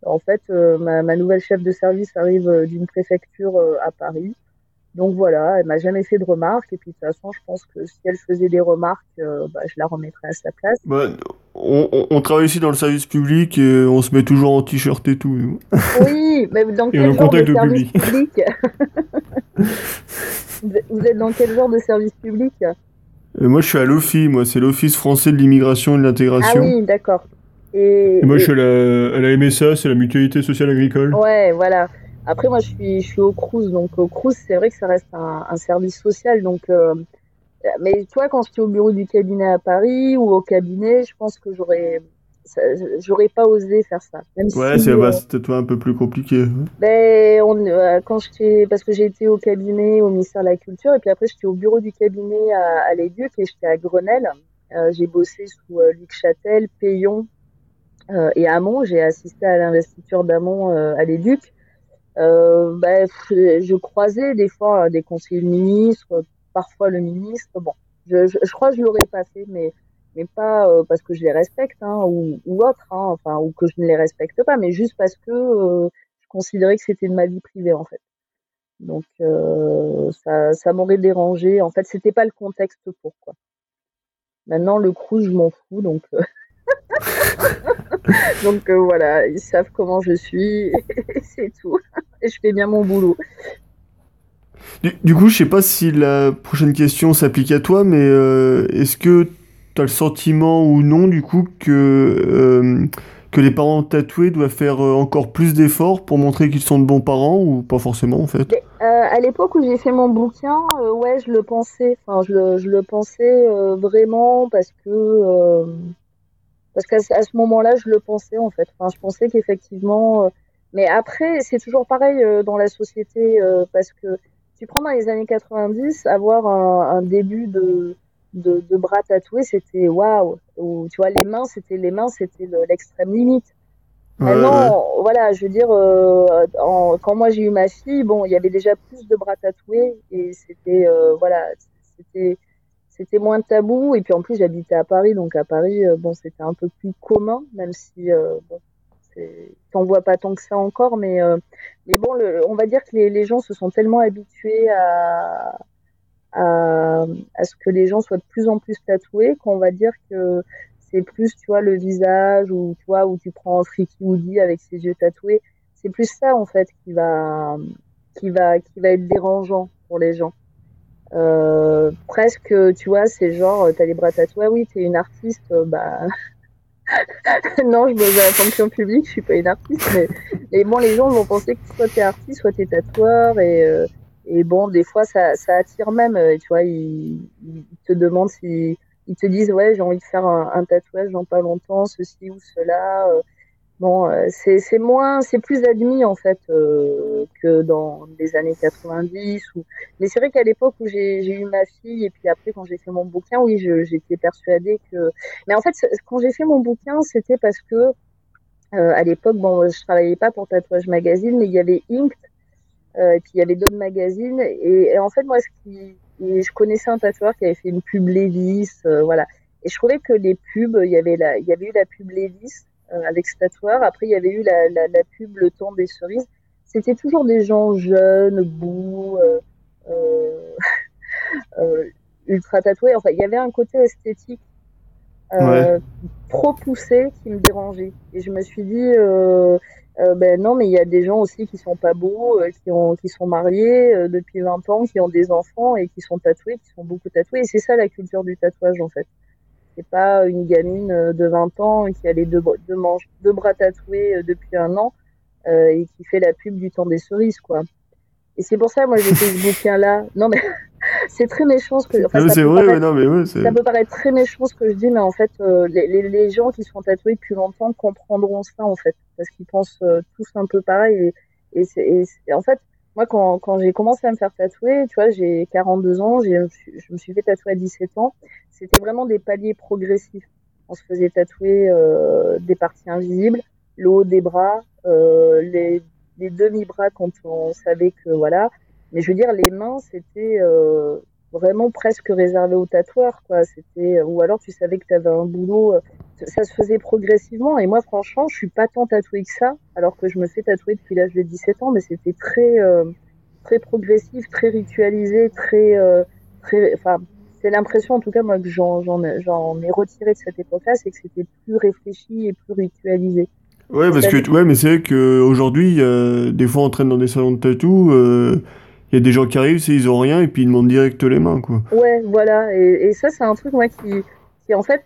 En fait, euh, ma, ma, nouvelle chef de service arrive euh, d'une préfecture à Paris. Donc voilà, elle m'a jamais fait de remarques et puis de toute façon, je pense que si elle faisait des remarques, euh, bah, je la remettrais à sa place. Bah, on, on, on, travaille ici dans le service public et on se met toujours en t-shirt et tout. Nous. Oui, mais dans quel genre de service public, public? Vous êtes dans quel genre de service public? Et euh, Moi, je suis à l'OFI, moi, c'est l'Office français de l'immigration et de l'intégration. Ah oui, d'accord. Et, et, moi, et... je suis à la, à la MSA, c'est la Mutualité sociale agricole. Ouais, voilà. Après, moi, je suis, je suis au Crous, donc au Crous, c'est vrai que ça reste un, un service social. Donc, euh, mais toi, quand j'étais au bureau du cabinet à Paris ou au cabinet, je pense que j'aurais, j'aurais pas osé faire ça. Même ouais, si, c'est euh, peut-être un peu plus compliqué. Ben, on, euh, quand j'étais, parce que j'ai été au cabinet au ministère de la Culture et puis après j'étais au bureau du cabinet à, à l'Éduc et j'étais à Grenelle. Euh, j'ai bossé sous euh, Luc Châtel, Payon euh, et Hamon. J'ai assisté à l'investiture d'Hamon à l'Éduc. Euh, ben, je croisais des fois des conseillers ministres, parfois le ministre. Bon, je, je, je crois que je l'aurais pas fait, mais mais pas euh, parce que je les respecte hein, ou, ou autre, hein, enfin ou que je ne les respecte pas, mais juste parce que euh, je considérais que c'était de ma vie privée en fait. Donc euh, ça, ça m'aurait dérangé. En fait, c'était pas le contexte pour quoi. Maintenant, le crew, je m'en fous, donc. Donc euh, voilà, ils savent comment je suis, c'est tout. Et je fais bien mon boulot. Du, du, coup, je sais pas si la prochaine question s'applique à toi, mais euh, est-ce que tu as le sentiment ou non, du coup, que, euh, que les parents tatoués doivent faire encore plus d'efforts pour montrer qu'ils sont de bons parents ou pas forcément en fait? À l'époque où j'ai fait mon bouquin, ouais, je le pensais. Enfin, je, je le pensais vraiment parce que parce qu'à ce moment-là, je le pensais en fait. Enfin, je pensais qu'effectivement. Euh... Mais après, c'est toujours pareil euh, dans la société euh, parce que tu prends dans les années 90, avoir un, un début de, de, de, bras tatoués, c'était waouh. Ou tu vois, les mains, c'était les mains, c'était l'extrême limite. Maintenant, ouais. voilà, je veux dire, euh, en, quand moi j'ai eu ma fille, bon, il y avait déjà plus de bras tatoués et c'était, euh, voilà, c'était c'était moins tabou. Et puis en plus j'habitais à Paris. Donc à Paris euh, bon c'était un peu plus commun même si euh, bon t'en vois pas tant que ça encore. Mais euh, mais bon on va dire que les, les, gens se sont tellement habitués à, à, à ce que les gens soient de plus en plus tatoués qu'on va dire que c'est plus tu vois le visage ou tu vois où tu prends Freaky Woody avec ses yeux tatoués. C'est plus ça en fait qui va qui va qui va être dérangeant pour les gens euh, presque, tu vois, c'est genre, t'as les bras tatoués, oui, t'es une artiste, euh, bah. non, je bosse à la fonction publique, je suis pas une artiste, mais, mais bon, les gens vont penser que soit t'es artiste, soit t'es tatoueur, et, euh, et bon, des fois, ça, ça attire même, tu vois, ils, ils te demandent si, ils te disent, ouais, j'ai envie de faire un, un, tatouage dans pas longtemps, ceci ou cela, Bon, euh, c'est moins, c'est plus admis en fait euh, que dans les années 90. Ou... Mais c'est vrai qu'à l'époque où j'ai eu ma fille et puis après quand j'ai fait mon bouquin, oui, j'étais persuadée que. Mais en fait, quand j'ai fait mon bouquin, c'était parce que euh, à l'époque, bon, je travaillais pas pour Tatouage Magazine, mais il y avait Inked et puis il y avait d'autres magazines. Et, en fait, moi, ce qui, je connaissais un tatoueur qui avait fait une pub Levis, euh, voilà. Et je trouvais que les pubs, il y avait la, il y avait eu la pub Levis euh, avec ce tatoueur. Après, il y avait eu la, la, la, pub Le temps des cerises. C'était toujours des gens jeunes, beaux, euh, euh, euh, ultra tatoués. Enfin, il y avait un côté esthétique ouais. trop poussé qui me dérangeait. Et je me suis dit, ben non, mais il y a des gens aussi qui sont pas beaux, qui, ont, qui sont mariés depuis 20 ans, qui ont des enfants et qui sont tatoués, qui sont beaucoup tatoués. Et c'est ça la culture du tatouage, en fait. C'est pas une gamine euh, de 20 ans qui a les deux, deux, manches, deux bras tatoués euh, depuis un an euh, et qui fait la pub du temps des cerises, quoi. Et c'est pour ça, moi, j'ai fait ce bouquin-là. Non, mais c'est très méchant ce que. Enfin, c'est vrai, paraître, non, mais ouais, ça peut paraître très méchant ce que je dis, mais en fait, euh, les, les, les, gens qui sont tatoués depuis longtemps comprendront ça, en fait, parce qu'ils pensent euh, tous un peu pareil. Et, et, et en fait, moi, quand, quand j'ai commencé à me faire tatouer, tu vois, j'ai 42 ans, je me suis fait tatouer à 17 ans. C'était vraiment des paliers progressifs. On se faisait tatouer euh, des parties invisibles, le haut des bras, euh, les, les demi-bras quand on savait que voilà. Mais je veux dire, les mains, c'était euh, vraiment presque réservé aux tatoueurs, quoi. C'était ou alors tu savais que tu avais un boulot. Euh, ça se faisait progressivement. Et moi, franchement, je suis pas tant tatouée que ça, alors que je me fais tatouer depuis l'âge de 17 ans, mais c'était très euh, très progressif, très ritualisé, très très. Enfin, c'est l'impression, en tout cas, moi, que j'en ai retiré de cette époque-là, c'est que c'était plus réfléchi et plus ritualisé. Ouais, parce que, ouais, mais c'est vrai qu'aujourd'hui, des fois, on traîne dans des salons de tatou, euh, il y a des gens qui arrivent, ils ont rien, et puis ils demandent direct les mains, quoi. Ouais, voilà, et, ça, c'est un truc, moi, qui, qui en fait,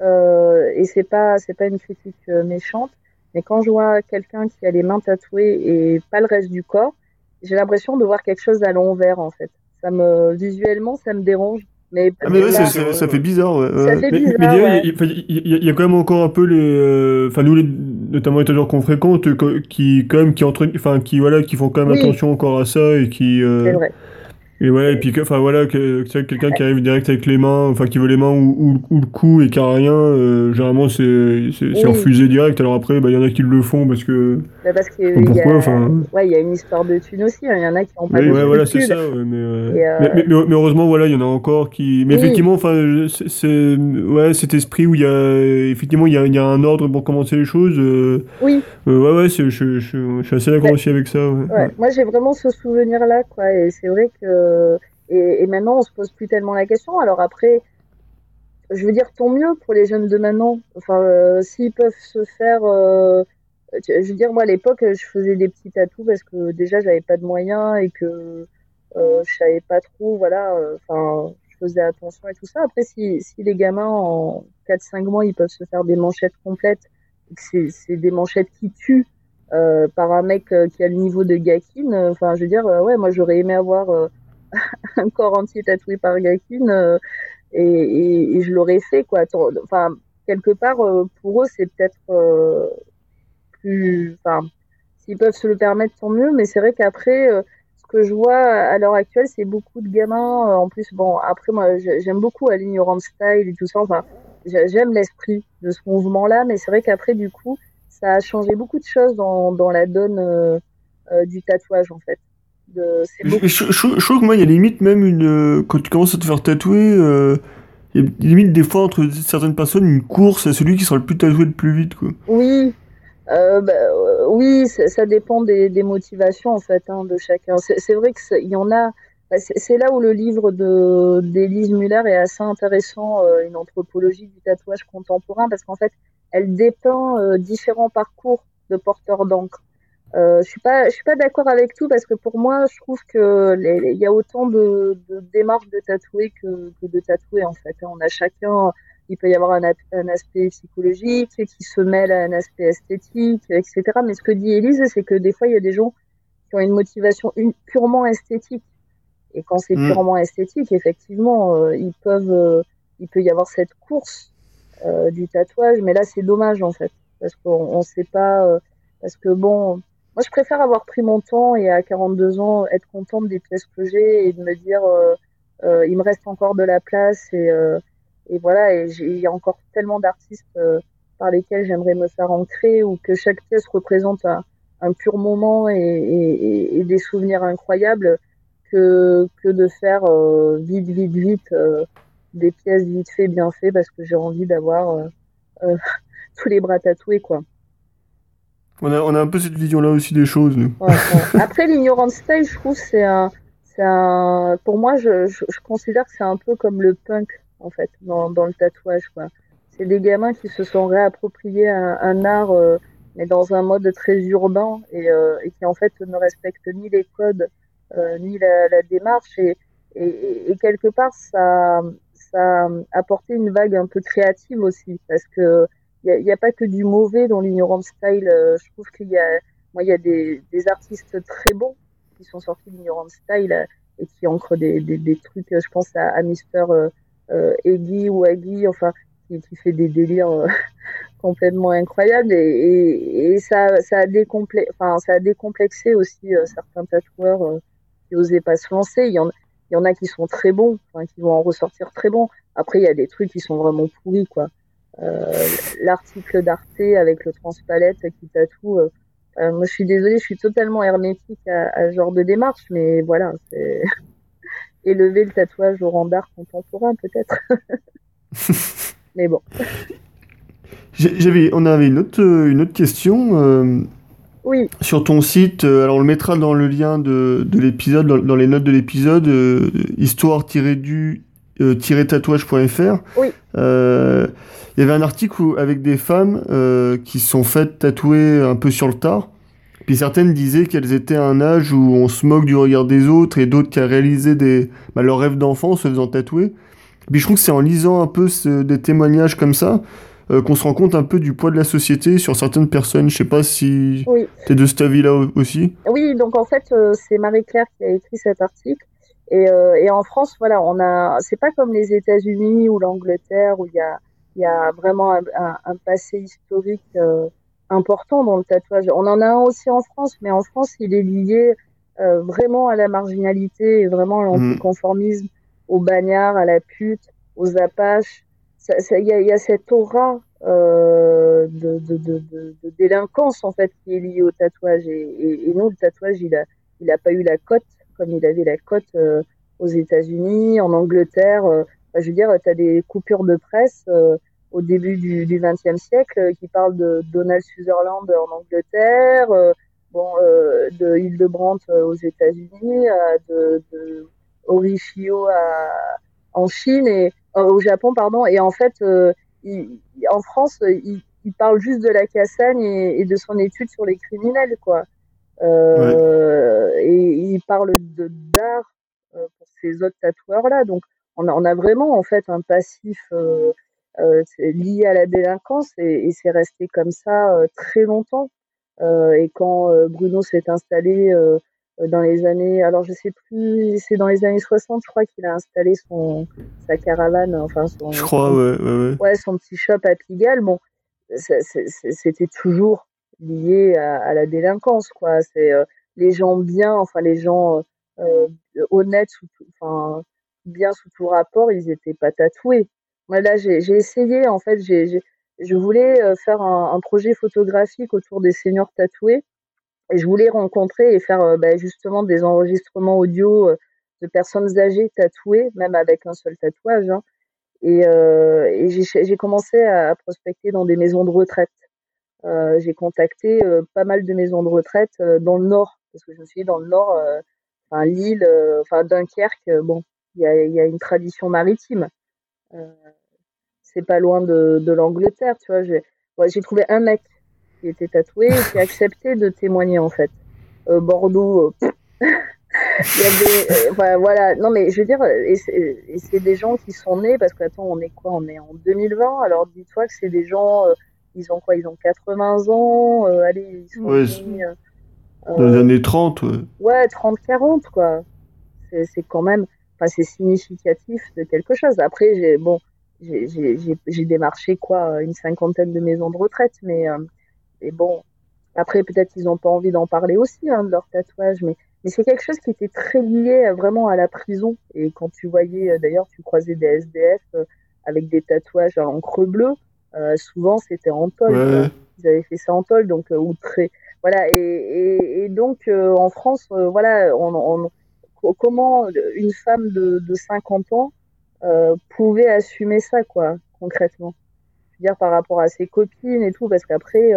euh, et c'est pas, c'est pas une critique euh, méchante, mais quand je vois quelqu'un qui a les mains tatouées et pas le reste du corps, j'ai l'impression de voir quelque chose à l'envers, en fait. Ça me, visuellement, ça me dérange. Mais, ah mais ouais, ça, ça, fait bizarre. Ouais. Ça fait bizarre, mais, mais il y, a quand même encore un peu les, euh, enfin nous les, notamment les gens qu'on fréquente, qui quand même qui entre, enfin qui voilà, qui font quand même attention encore à ça et qui. Euh, c'est vrai. Et voilà, et puis enfin voilà, que, quelqu'un qui arrive direct avec les mains, enfin qui veut les mains ou, ou, le cou et qui a rien, euh, généralement c'est c'est refusé direct. Alors après, bah, il y en a qui le font parce que. Bah parce que pourquoi, enfin. Ouais, il y a une histoire de thunes aussi. Hein. Il y en a qui ont pas. Oui, ouais, voilà, c'est ça. Ouais, mais, euh... mais, mais, mais, heureusement, voilà, il y en a encore qui. Mais effectivement, enfin, c'est ouais cet esprit où il y a effectivement il y a, y a un ordre pour commencer les choses. Euh... Oui. Euh, ouais, ouais, je, je, je, suis assez d'accord aussi avec ça. Ouais. Moi, j'ai vraiment ce souvenir là, quoi, et c'est vrai que euh, et, maintenant, on se pose plus tellement la question. Alors après, je veux dire, tant mieux pour les jeunes de maintenant. Enfin, euh, s'ils peuvent se faire. Euh, je veux dire, moi, à l'époque, je faisais des petits tatous parce que déjà, j'avais pas de moyens et que euh, je savais pas trop. Voilà. Enfin, je faisais attention et tout ça. Après, si, les gamins, en 4-5 mois, ils peuvent se faire des manchettes complètes, c'est des manchettes qui tuent. par un mec qui a le niveau de Gakin, enfin, je veux dire, ouais, moi j'aurais aimé avoir un corps entier tatoué par Gakin euh, et, je l'aurais fait quoi. Enfin, quelque part euh, pour eux c'est peut-être euh, plus, enfin, s'ils peuvent se le permettre tant mieux. Mais c'est vrai qu'après ce que je vois à l'heure actuelle, c'est beaucoup de gamins. en plus, bon, après moi, j'aime beaucoup à l'ignorant style et tout ça. Enfin, j'aime l'esprit de ce mouvement-là, mais c'est vrai qu'après, du coup, ça a changé beaucoup de choses dans la donne du tatouage, en fait. Je, trouve que moi, il y a limite même une. Euh, quand tu commences à te faire tatouer, euh, il y a limite des fois entre certaines personnes une course à celui qui sera le plus tatoué le plus vite. Quoi. Oui, euh, bah, oui, ça, dépend des, des, motivations en fait hein, de chacun. C'est vrai qu'il y en a. Bah, c'est là où le livre de d'Élise Muller est assez intéressant, une anthropologie du tatouage contemporain, parce qu'en fait, elle dépeint différents parcours de porteurs d'encre. Euh, je suis pas, je suis pas d'accord avec tout parce que pour moi, je trouve que il y a autant de, de démarches de tatouer que, que, de tatouer en fait. On a chacun, il peut y avoir un, un, aspect psychologique qui se mêle à un aspect esthétique, etc. Mais ce que dit Elise, c'est que des fois, il y a des gens qui ont une motivation une, purement esthétique. Et quand c'est mm. purement esthétique, effectivement, euh, ils peuvent, euh, il peut y avoir cette course euh, du tatouage. Mais là, c'est dommage en fait parce qu'on ne sait pas, parce que bon moi, je préfère avoir pris mon temps et à 42 ans être contente des pièces que j'ai et de me dire euh, euh, il me reste encore de la place et, euh, voilà et il y a encore tellement d'artistes par lesquels j'aimerais me faire ancrer ou que chaque pièce représente un, un pur moment et, et, et, des souvenirs incroyables que, que de faire vite vite vite des pièces vite fait bien fait parce que j'ai envie d'avoir tous les bras tatoués quoi. On a, on a un peu cette vision-là aussi des choses. Après, l'ignorant style, je trouve, c'est un, un, pour moi, je, je, considère que c'est un peu comme le punk, en fait, dans, dans le tatouage. C'est des gamins qui se sont réappropriés un, un art, euh, mais dans un mode très urbain et, euh, et, qui, en fait, ne respectent ni les codes, euh, ni la, la démarche. Et, et, et, quelque part, ça, ça a apporté une vague un peu créative aussi, parce que il n'y a, a, pas que du mauvais dans l'ignorant style. Euh, je trouve qu'il y a, moi, il y a des, des, artistes très bons qui sont sortis de l'ignorant style euh, et qui ancrent des, des, trucs. Je pense à, Mister euh, Eggy ou Aggy, enfin, qui, fait des délires complètement incroyables et, et, ça, ça, a décomplexé, enfin, ça a décomplexé aussi certains tatoueurs qui osaient pas se lancer. Il y en, il y en a qui sont très bons, enfin, qui vont en ressortir très bons. Après, il y a des trucs qui sont vraiment pourris, quoi. Euh, L'article d'Arte avec le transpalette qui tatoue. Euh, euh, moi, je suis désolée, je suis totalement hermétique à, à ce genre de démarche, mais voilà, c'est élever le tatouage au rang d'art contemporain, peut-être. mais bon. J'avais, on avait une autre, une autre question. Euh, oui. Sur ton site, alors on le mettra dans le lien de, de l'épisode, dans, les notes de l'épisode, euh, histoire-du-tatouage.fr. Euh, oui. Il y avait un article où, avec des femmes qui se sont faites tatouer un peu sur le tard. Puis certaines disaient qu'elles étaient à un âge où on se moque du regard des autres et d'autres qui a réalisé des, bah, leurs rêves d'enfant se faisant tatouer. Puis je trouve que c'est en lisant un peu des témoignages comme ça euh, qu'on se rend compte un peu du poids de la société sur certaines personnes. Je sais pas si tu es de cet avis-là aussi. Oui, donc en fait, euh, c'est Marie-Claire qui a écrit cet article. Et, euh, et, en France, voilà, on a, c'est pas comme les États-Unis ou l'Angleterre où il y a, y a vraiment un, un, passé historique important dans le tatouage. On en a un aussi en France, mais en France, il est lié vraiment à la marginalité et vraiment à mmh. l'anticonformisme, aux bagnards, à la pute, aux apaches, il y a, y a, cette aura euh, de, de, de, de, délinquance en fait qui est liée au tatouage et, et, et non le tatouage il a il a pas eu la cote comme il avait la cote euh, aux États-Unis en Angleterre euh, je veux dire tu as des coupures de presse euh, au début du, XXe siècle qui parlent de Donald Sutherland en Angleterre bon de Hildebrandt aux États-Unis de, de Orishio à, en Chine et euh, au Japon, pardon. Et en fait, euh, il, en France, il, il, parle juste de la Cassagne et, et, de son étude sur les criminels, quoi. Euh, Et il parle de d'art euh, pour ces autres tatoueurs là. Donc, on a, on a vraiment en fait un passif euh, lié à la délinquance et, et c'est resté comme ça très longtemps. et quand Bruno s'est installé euh, dans les années, alors je sais plus, c'est dans les années 60, je crois qu'il a installé son sa caravane, enfin son. Je crois, ouais, ouais, ouais. son petit shop à Pigalle. Bon, c'était toujours lié à, à, la délinquance, quoi. C'est euh, les gens bien, enfin les gens euh, honnêtes, enfin bien sous tout rapport, ils étaient pas tatoués. Moi là, j'ai essayé, en fait, j'ai je voulais euh, faire un, projet photographique autour des seniors tatoués et je voulais rencontrer et faire euh, bah, justement des enregistrements audio euh, de personnes âgées tatouées, même avec un seul tatouage. Hein. Et, j'ai commencé à prospecter dans des maisons de retraite. J'ai contacté pas mal de maisons de retraite dans le nord, parce que je me suis dit dans le nord, enfin Lille, enfin Dunkerque, bon, y a, y a, une tradition maritime. c'est pas loin de, de l'Angleterre, tu vois. J'ai ouais, trouvé un mec qui était tatoué et qui a accepté de témoigner en fait. Euh, Bordeaux, euh, il y avait, euh, voilà, non mais je veux dire, et c'est des gens qui sont nés parce que attends, on est quoi? On est en 2020, alors dis-toi que c'est des gens, euh, ils ont quoi? Ils ont 80 ans, allez, ils sont ouais, nés, dans les années 30, ouais. Ouais, 30-40 quoi. C'est quand même, enfin c'est significatif de quelque chose. Après, j'ai bon, j'ai démarché quoi, une cinquantaine de maisons de retraite, mais et bon, après, peut-être qu'ils n'ont pas envie d'en parler aussi, hein, de leur tatouage, mais, mais c'est quelque chose qui était très lié euh, vraiment à la prison. Et quand tu voyais, euh, d'ailleurs, tu croisais des SDF euh, avec des tatouages à l'encre bleue, euh, souvent c'était en tôle. Ouais. Ils avaient fait ça en tôle, donc, ou très. Voilà, et, et, et donc en France, voilà, on, on, comment une femme de, de 50 ans pouvait assumer ça, quoi, concrètement? Je veux dire, par rapport à ses copines et tout, parce qu'après,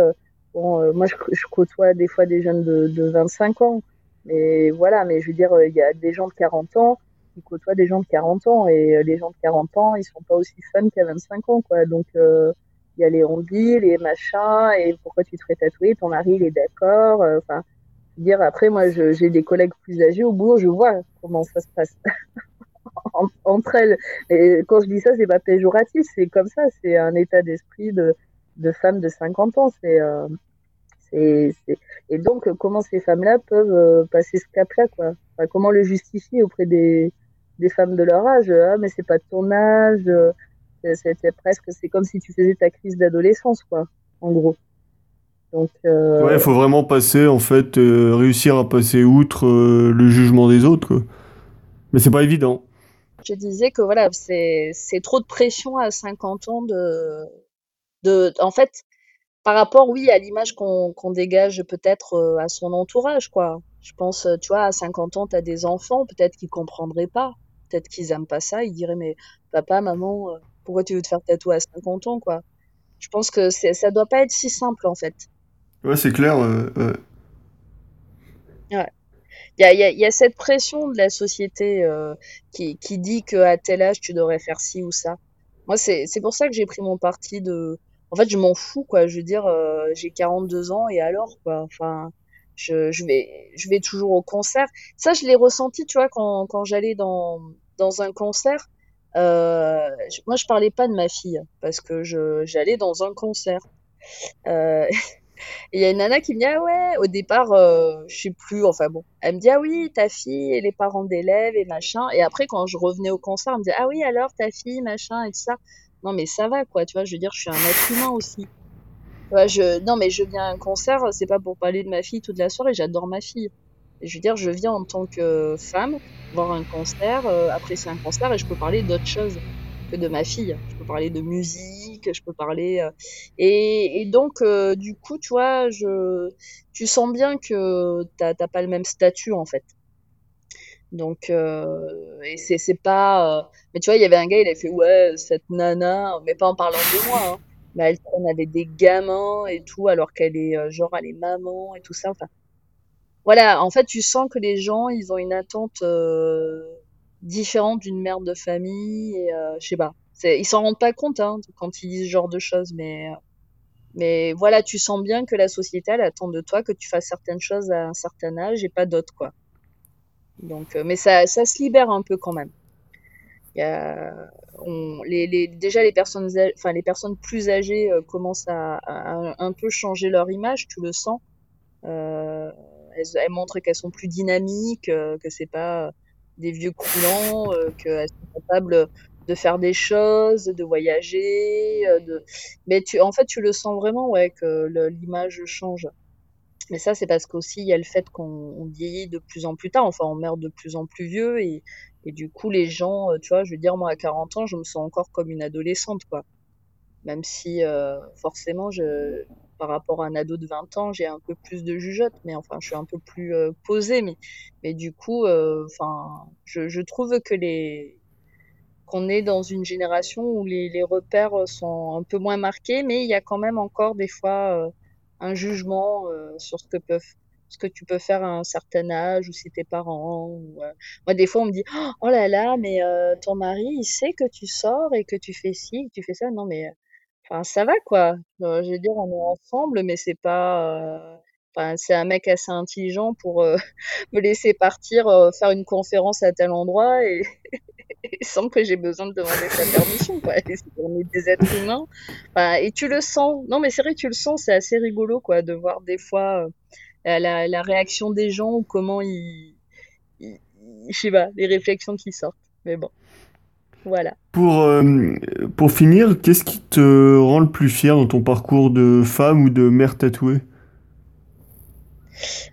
Bon, euh, moi, je, côtoie des fois des jeunes de, de 25 ans, mais voilà, mais je veux dire, il y a des gens de 40 ans qui côtoient des gens de 40 ans, et euh, les gens de 40 ans, ils sont pas aussi fun qu'à 25 ans, quoi. Donc, euh, il y a les onguis, les machins, et pourquoi tu te ferais tatouer, ton mari, il est d'accord. Enfin, dire, après, moi, j'ai des collègues plus âgés au boulot, je vois comment ça se passe. entre elles. Et quand je dis ça, c'est pas péjoratif, c'est comme ça, c'est un état d'esprit de, de femmes de 50 ans. C'est, euh, c'est, Et donc, comment ces femmes-là peuvent euh, passer ce cap-là, quoi? Enfin, Comment le justifier auprès des, des femmes de leur âge? Ah, mais c'est pas de ton âge. C'était presque, c'est comme si tu faisais ta crise d'adolescence, quoi, en gros. Donc, euh... Ouais, il faut vraiment passer, en fait, euh, réussir à passer outre euh, le jugement des autres, quoi. Mais c'est pas évident. Je disais que voilà, c'est trop de pression à 50 ans de, de, en fait, par rapport, oui, à l'image qu'on qu'on dégage peut-être à son entourage, quoi. Je pense, tu vois, à 50 ans, tu as des enfants, peut-être qu'ils comprendraient pas, peut-être qu'ils aiment pas ça, ils diraient, mais papa, maman, pourquoi tu veux te faire tatouer à 50 ans, quoi? Je pense que ça doit pas être si simple, en fait. Ouais, c'est clair. Euh, ouais. Il y a, y, cette pression de la société euh, qui, qui dit qu'à tel âge, tu devrais faire ci ou ça. Moi, c'est pour ça que j'ai pris mon parti de... En fait, je m'en fous, quoi. Je veux dire, euh, j'ai 42 ans et alors, quoi. Enfin, je, je, vais, je vais toujours au concert. Ça, je l'ai ressenti, tu vois, quand, quand j'allais dans, dans un concert. Euh, moi, je parlais pas de ma fille parce que j'allais dans un concert. Euh, il y a une nana qui me dit ah ouais au départ euh, je sais plus enfin bon. Elle me dit ah oui ta fille et les parents d'élèves et machin. Et après quand je revenais au concert elle me dit ah oui alors ta fille machin et tout ça. Non mais ça va quoi tu vois je veux dire je suis un être humain aussi. Je non mais je viens à un concert c'est pas pour parler de ma fille toute la soirée j'adore ma fille. Et je veux dire je viens en tant que femme voir un concert euh, apprécier un concert et je peux parler d'autres choses que de ma fille je peux parler de musique je peux parler. Euh, et, donc, euh, du coup, tu vois, je, tu sens bien que t'as pas le même statut en fait. Donc, euh, et c'est pas. mais tu vois, il y avait un gars, il a fait ouais, cette nana, mais pas en parlant de moi, hein, mais elle traîne avec des gamins et tout, alors qu'elle est genre, elle est maman et tout ça. Enfin, voilà, en fait, tu sens que les gens, ils ont une attente différente d'une mère de famille, et je sais pas. Ils s'en rendent pas compte hein, quand ils disent ce genre de choses, mais, mais voilà, tu sens bien que la société, elle attend de toi que tu fasses certaines choses à un certain âge et pas d'autres, quoi. Donc, euh, mais ça, ça se libère un peu quand même. Les, déjà, les personnes, enfin, les personnes plus âgées euh, commencent à, un peu changer leur image, tu le sens. Euh, elles, elles, montrent qu'elles sont plus dynamiques, euh, que c'est pas des vieux croulants, euh, qu'elles sont capables de faire des choses, de voyager, euh, de... mais tu, en fait, tu le sens vraiment, ouais, que l'image change. Mais ça, c'est parce qu'aussi, il y a le fait qu'on vieillit de plus en plus tard, enfin, on meurt de plus en plus vieux, et, et du coup, les gens, euh, tu vois, je veux dire, moi, à 40 ans, je me sens encore comme une adolescente, quoi. Même si, euh, forcément, je, par rapport à un ado de 20 ans, j'ai un peu plus de jugeote, mais enfin, je suis un peu plus euh, posée, mais, mais du coup, enfin, je, trouve que les, qu'on est dans une génération où les, repères sont un peu moins marqués, mais il y a quand même encore des fois euh, un jugement euh, sur ce que peuvent ce que tu peux faire à un certain âge ou si tes parents euh, moi des fois on me dit oh là là mais ton mari il sait que tu sors et que tu fais ci que tu fais ça. Non mais enfin ça va quoi je veux dire on est ensemble mais c'est pas Enfin, c'est un mec assez intelligent pour me laisser partir faire une conférence à tel endroit et, sans que j'ai besoin de demander sa permission. Quoi. On est des êtres humains. et tu le sens. Non, mais c'est vrai, tu le sens. C'est assez rigolo quoi, de voir des fois euh, la, la, réaction des gens ou comment ils. ils je sais pas, les réflexions qui sortent. Mais bon. Voilà. Pour, euh, pour finir, qu'est-ce qui te rend le plus fier dans ton parcours de femme ou de mère tatouée?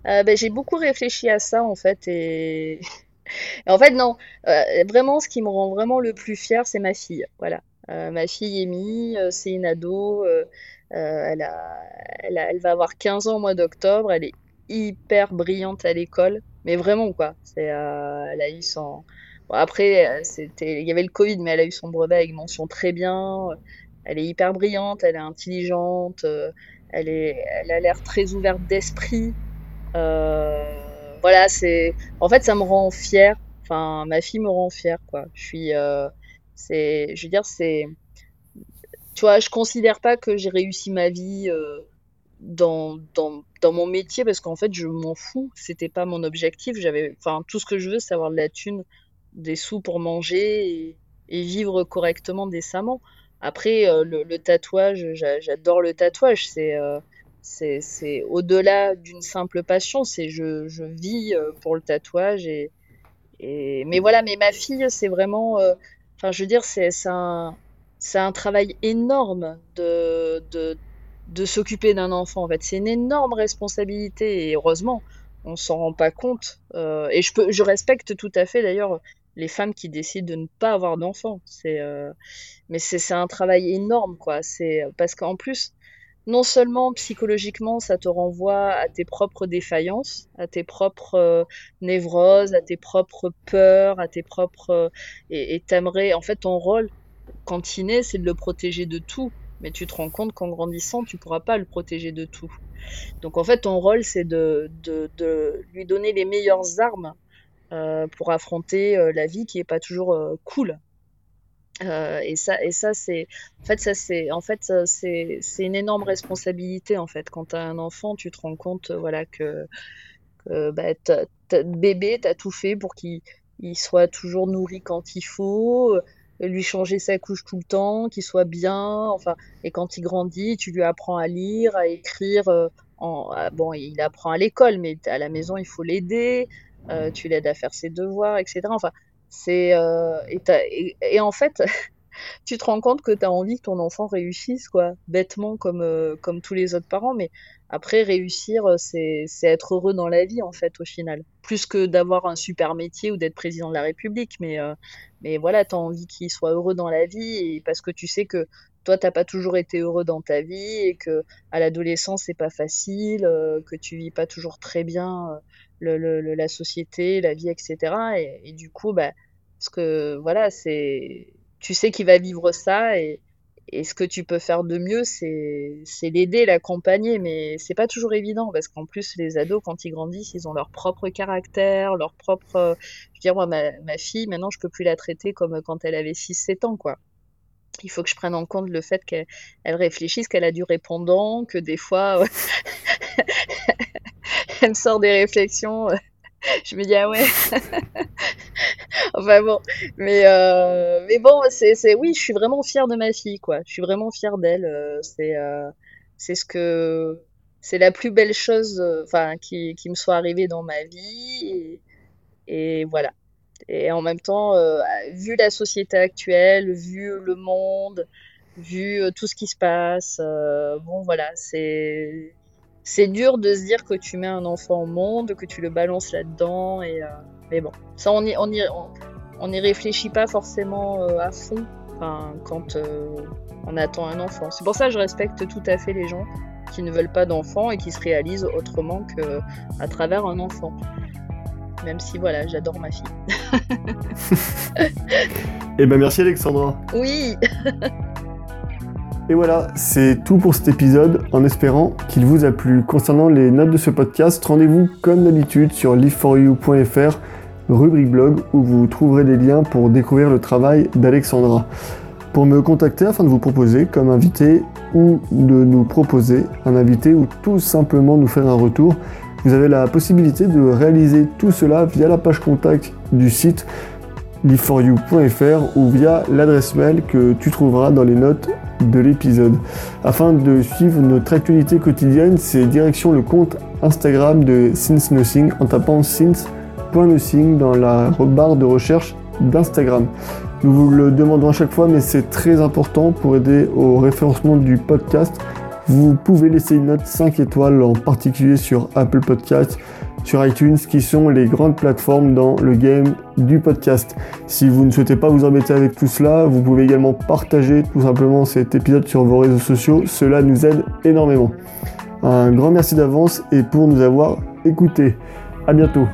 Euh, ben, J'ai beaucoup réfléchi à ça en fait et en fait, non. Euh, vraiment, ce qui me rend vraiment le plus fier, c'est ma fille. Voilà. Ma fille Amy, c'est une ado. elle, a, elle, a, elle, va avoir 15 ans au mois d'octobre. Elle est hyper brillante à l'école. Mais vraiment, quoi. C'est, elle a eu son. Après, c'était, il y avait le Covid, mais elle a eu son brevet avec mention très bien. Elle est hyper brillante, elle est intelligente, elle, est, elle a l'air très ouverte d'esprit. Euh, voilà, c'est. En fait, ça me rend fière. Enfin, ma fille me rend fière, quoi. Je suis. Euh, c'est. Je veux dire, c'est. Tu vois, je considère pas que j'ai réussi ma vie euh, dans, dans, dans mon métier parce qu'en fait, je m'en fous. C'était pas mon objectif. J'avais. Enfin, tout ce que je veux, c'est avoir de la thune, des sous pour manger et, vivre correctement décemment. Après, euh, le, tatouage, j'adore le tatouage. C'est c'est au-delà d'une simple passion. C'est je, je, vis euh, pour le tatouage et, et mais voilà. Mais ma fille, c'est vraiment, euh, enfin, je veux dire, c'est un, un travail énorme de, de, de s'occuper d'un enfant. En fait, c'est une énorme responsabilité et heureusement, on s'en rend pas compte. Euh, et je peux, je respecte tout à fait d'ailleurs les femmes qui décident de ne pas avoir d'enfants. C'est, euh, mais c'est un travail énorme, quoi. C'est parce qu'en plus, non seulement psychologiquement, ça te renvoie à tes propres défaillances, à tes propres euh, névroses, à tes propres peurs, à tes propres et t'aimerais. En fait, ton rôle quand il naît, c'est de le protéger de tout. Mais tu te rends compte qu'en grandissant, tu pourras pas le protéger de tout. Donc en fait, ton rôle, c'est de, de, lui donner les meilleures armes euh, pour affronter euh, la vie qui est pas toujours euh, cool. et ça, et ça c'est, en fait, ça c'est, en fait, c'est, une énorme responsabilité en fait. Quand as un enfant, tu te rends compte, voilà, que, que bah, bébé, t'as tout fait pour qu'il il soit toujours nourri quand il faut lui changer sa couche tout le temps, qu'il soit bien. Enfin, et quand il grandit, tu lui apprends à lire, à écrire. Euh, ah, bon, il apprend à l'école, mais à la maison, il faut l'aider. Euh, tu l'aides à faire ses devoirs, etc. Enfin, c'est euh, et, et, en fait, tu te rends compte que tu as envie que ton enfant réussisse, quoi, bêtement comme comme tous les autres parents, mais après, réussir, c'est être heureux dans la vie, en fait, au final. Plus que d'avoir un super métier ou d'être président de la République. Mais, mais voilà, tu as envie qu'il soit heureux dans la vie et parce que tu sais que toi, t'as pas toujours été heureux dans ta vie et que à l'adolescence, c'est pas facile, euh, que tu vis pas toujours très bien euh, la société, la vie, etc. Et, du coup, bah, parce que voilà, c'est, tu sais qu'il va vivre ça et, et ce que tu peux faire de mieux, c'est l'aider, l'accompagner, mais c'est pas toujours évident parce qu'en plus, les ados, quand ils grandissent, ils ont leur propre caractère, leur propre. Je veux dire, moi, ma, ma fille, maintenant, je peux plus la traiter comme quand elle avait 6-7 ans, quoi. Il faut que je prenne en compte le fait qu'elle réfléchisse, qu'elle a du répondant, que des fois, elle me sort des réflexions je me dis ah ouais. Enfin bon mais euh, mais bon c'est oui je suis vraiment fière de ma fille quoi. Je suis vraiment fière d'elle euh, c'est euh, ce que c'est la plus belle chose euh, enfin qui qui me soit arrivée dans ma vie et voilà et en même temps euh, vu la société actuelle vu le monde vu tout ce qui se passe bon voilà c'est c'est dur de se dire que tu mets un enfant au monde, que tu le balances là-dedans. Et, euh, mais bon, ça, on n'y on y, on, réfléchit pas forcément euh, à fond quand euh, on attend un enfant. C'est pour ça que je respecte tout à fait les gens qui ne veulent pas d'enfant et qui se réalisent autrement que à travers un enfant. Même si voilà, j'adore ma fille. eh ben merci Alexandra. Oui. Et voilà, c'est tout pour cet épisode, en espérant qu'il vous a plu. Concernant les notes de ce podcast, rendez-vous comme d'habitude sur liveforyou.fr, rubrique blog, où vous trouverez des liens pour découvrir le travail d'Alexandra. Pour me contacter afin de vous proposer comme invité ou de nous proposer un invité ou tout simplement nous faire un retour, vous avez la possibilité de réaliser tout cela via la page contact du site liveforyou.fr ou via l'adresse mail que tu trouveras dans les notes de l'épisode. Afin de suivre notre actualité quotidienne, c'est direction le compte Instagram de Since Nothing en tapant since.nothing dans la barre de recherche d'Instagram. Nous vous le demandons à chaque fois, mais c'est très important pour aider au référencement du podcast. Vous pouvez laisser une note 5 étoiles, en particulier sur Apple Podcast, sur iTunes, qui sont les grandes plateformes dans le game du podcast. Si vous ne souhaitez pas vous embêter avec tout cela, vous pouvez également partager tout simplement cet épisode sur vos réseaux sociaux. Cela nous aide énormément. Un grand merci d'avance et pour nous avoir écoutés. À bientôt.